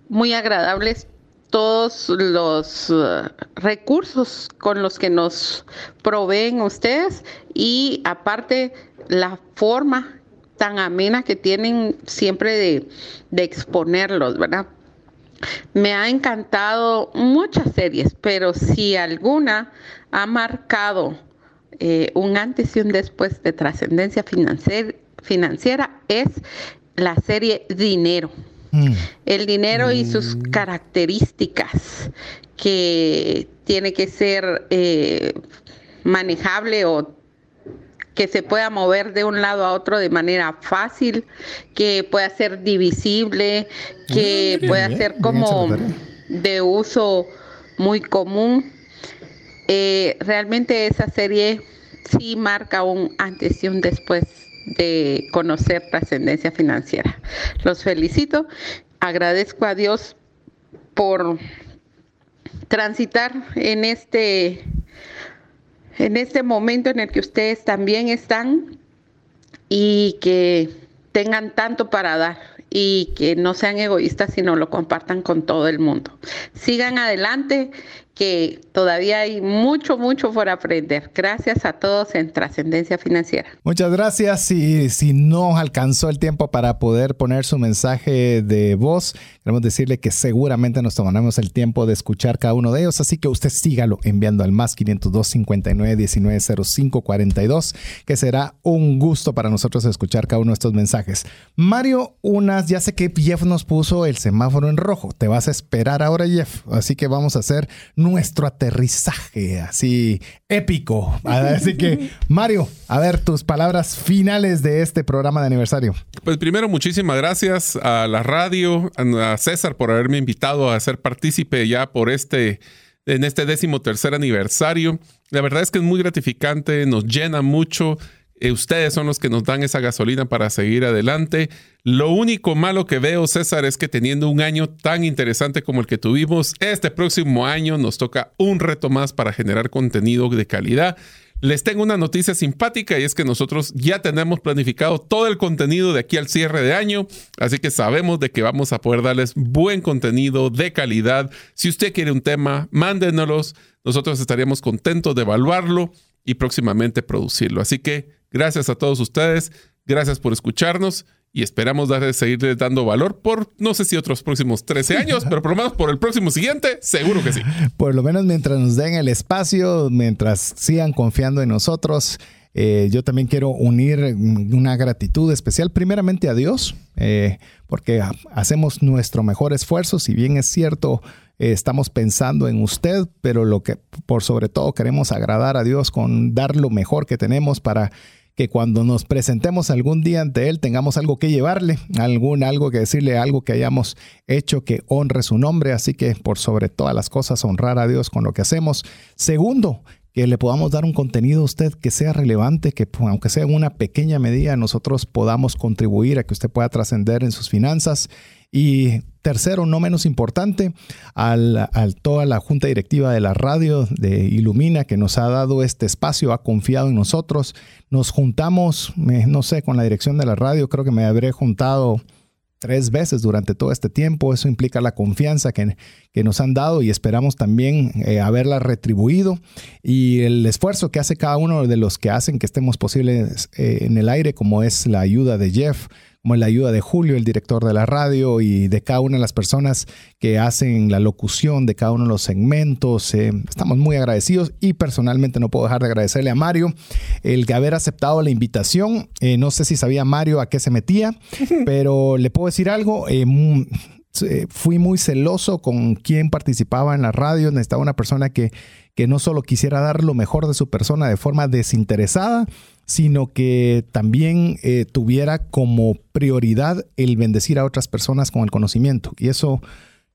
Speaker 25: muy agradables todos los uh, recursos con los que nos proveen ustedes y aparte la forma tan amena que tienen siempre de, de exponerlos, ¿verdad? Me ha encantado muchas series, pero si alguna ha marcado eh, un antes y un después de trascendencia financiera es la serie Dinero. Mm. El dinero y sus mm. características que tiene que ser eh, manejable o que se pueda mover de un lado a otro de manera fácil, que pueda ser divisible, que mm, pueda ser como de uso muy común. Eh, realmente esa serie sí marca un antes y un después de conocer trascendencia financiera. Los felicito, agradezco a Dios por transitar en este en este momento en el que ustedes también están y que tengan tanto para dar y que no sean egoístas, sino lo compartan con todo el mundo. Sigan adelante que todavía hay mucho, mucho por aprender. Gracias a todos en Trascendencia Financiera.
Speaker 1: Muchas gracias. Y si no alcanzó el tiempo para poder poner su mensaje de voz, queremos decirle que seguramente nos tomaremos el tiempo de escuchar cada uno de ellos. Así que usted sígalo enviando al más 502 59 19 05 42, que será un gusto para nosotros escuchar cada uno de estos mensajes. Mario, unas, ya sé que Jeff nos puso el semáforo en rojo. Te vas a esperar ahora, Jeff. Así que vamos a hacer nuestro aterrizaje así épico. <laughs> Así que, Mario, a ver tus palabras finales de este programa de aniversario.
Speaker 3: Pues primero, muchísimas gracias a la radio, a César por haberme invitado a ser partícipe ya por este en este décimo tercer aniversario. La verdad es que es muy gratificante, nos llena mucho ustedes son los que nos dan esa gasolina para seguir adelante. Lo único malo que veo, César, es que teniendo un año tan interesante como el que tuvimos, este próximo año nos toca un reto más para generar contenido de calidad. Les tengo una noticia simpática y es que nosotros ya tenemos planificado todo el contenido de aquí al cierre de año, así que sabemos de que vamos a poder darles buen contenido de calidad. Si usted quiere un tema, mándenoslos. Nosotros estaríamos contentos de evaluarlo y próximamente producirlo. Así que Gracias a todos ustedes, gracias por escucharnos y esperamos darle, seguirles dando valor por no sé si otros próximos 13 <laughs> años, pero por lo menos por el próximo siguiente, seguro que sí.
Speaker 1: Por lo menos mientras nos den el espacio, mientras sigan confiando en nosotros. Eh, yo también quiero unir una gratitud especial primeramente a Dios, eh, porque hacemos nuestro mejor esfuerzo, si bien es cierto, eh, estamos pensando en usted, pero lo que por sobre todo queremos agradar a Dios con dar lo mejor que tenemos para que cuando nos presentemos algún día ante Él tengamos algo que llevarle, algún algo que decirle, algo que hayamos hecho que honre su nombre. Así que por sobre todas las cosas honrar a Dios con lo que hacemos. Segundo, que le podamos dar un contenido a usted que sea relevante, que aunque sea en una pequeña medida nosotros podamos contribuir a que usted pueda trascender en sus finanzas. Y tercero, no menos importante, al, toda la junta directiva de la radio de Ilumina que nos ha dado este espacio, ha confiado en nosotros. Nos juntamos, no sé, con la dirección de la radio, creo que me habré juntado tres veces durante todo este tiempo. Eso implica la confianza que, que nos han dado y esperamos también eh, haberla retribuido y el esfuerzo que hace cada uno de los que hacen que estemos posibles eh, en el aire, como es la ayuda de Jeff, como la ayuda de Julio, el director de la radio, y de cada una de las personas que hacen la locución de cada uno de los segmentos. Eh, estamos muy agradecidos y personalmente no puedo dejar de agradecerle a Mario el haber aceptado la invitación. Eh, no sé si sabía Mario a qué se metía, <laughs> pero le puedo decir algo. Eh, fui muy celoso con quién participaba en la radio. Necesitaba una persona que, que no solo quisiera dar lo mejor de su persona de forma desinteresada, sino que también eh, tuviera como prioridad el bendecir a otras personas con el conocimiento. Y eso,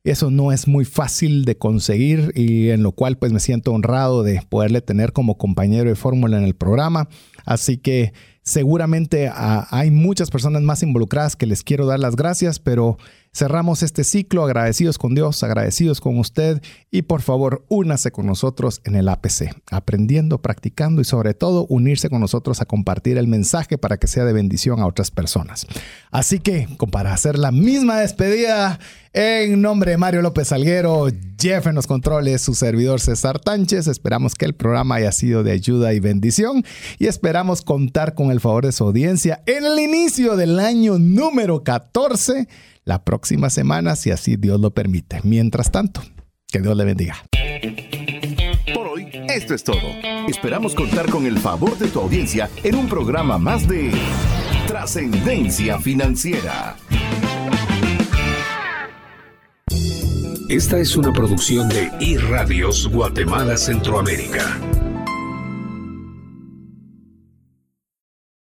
Speaker 1: eso no es muy fácil de conseguir y en lo cual pues me siento honrado de poderle tener como compañero de fórmula en el programa. Así que seguramente ah, hay muchas personas más involucradas que les quiero dar las gracias, pero Cerramos este ciclo agradecidos con Dios, agradecidos con usted y por favor únase con nosotros en el APC, aprendiendo, practicando y sobre todo unirse con nosotros a compartir el mensaje para que sea de bendición a otras personas. Así que, para hacer la misma despedida, en nombre de Mario López Alguero, Jeff en los controles, su servidor César Tánchez, esperamos que el programa haya sido de ayuda y bendición y esperamos contar con el favor de su audiencia en el inicio del año número 14 la próxima semana, si así Dios lo permite. Mientras tanto, que Dios le bendiga.
Speaker 2: Por hoy, esto es todo. Esperamos contar con el favor de tu audiencia en un programa más de Trascendencia Financiera.
Speaker 26: Esta es una producción de iRadios Guatemala Centroamérica.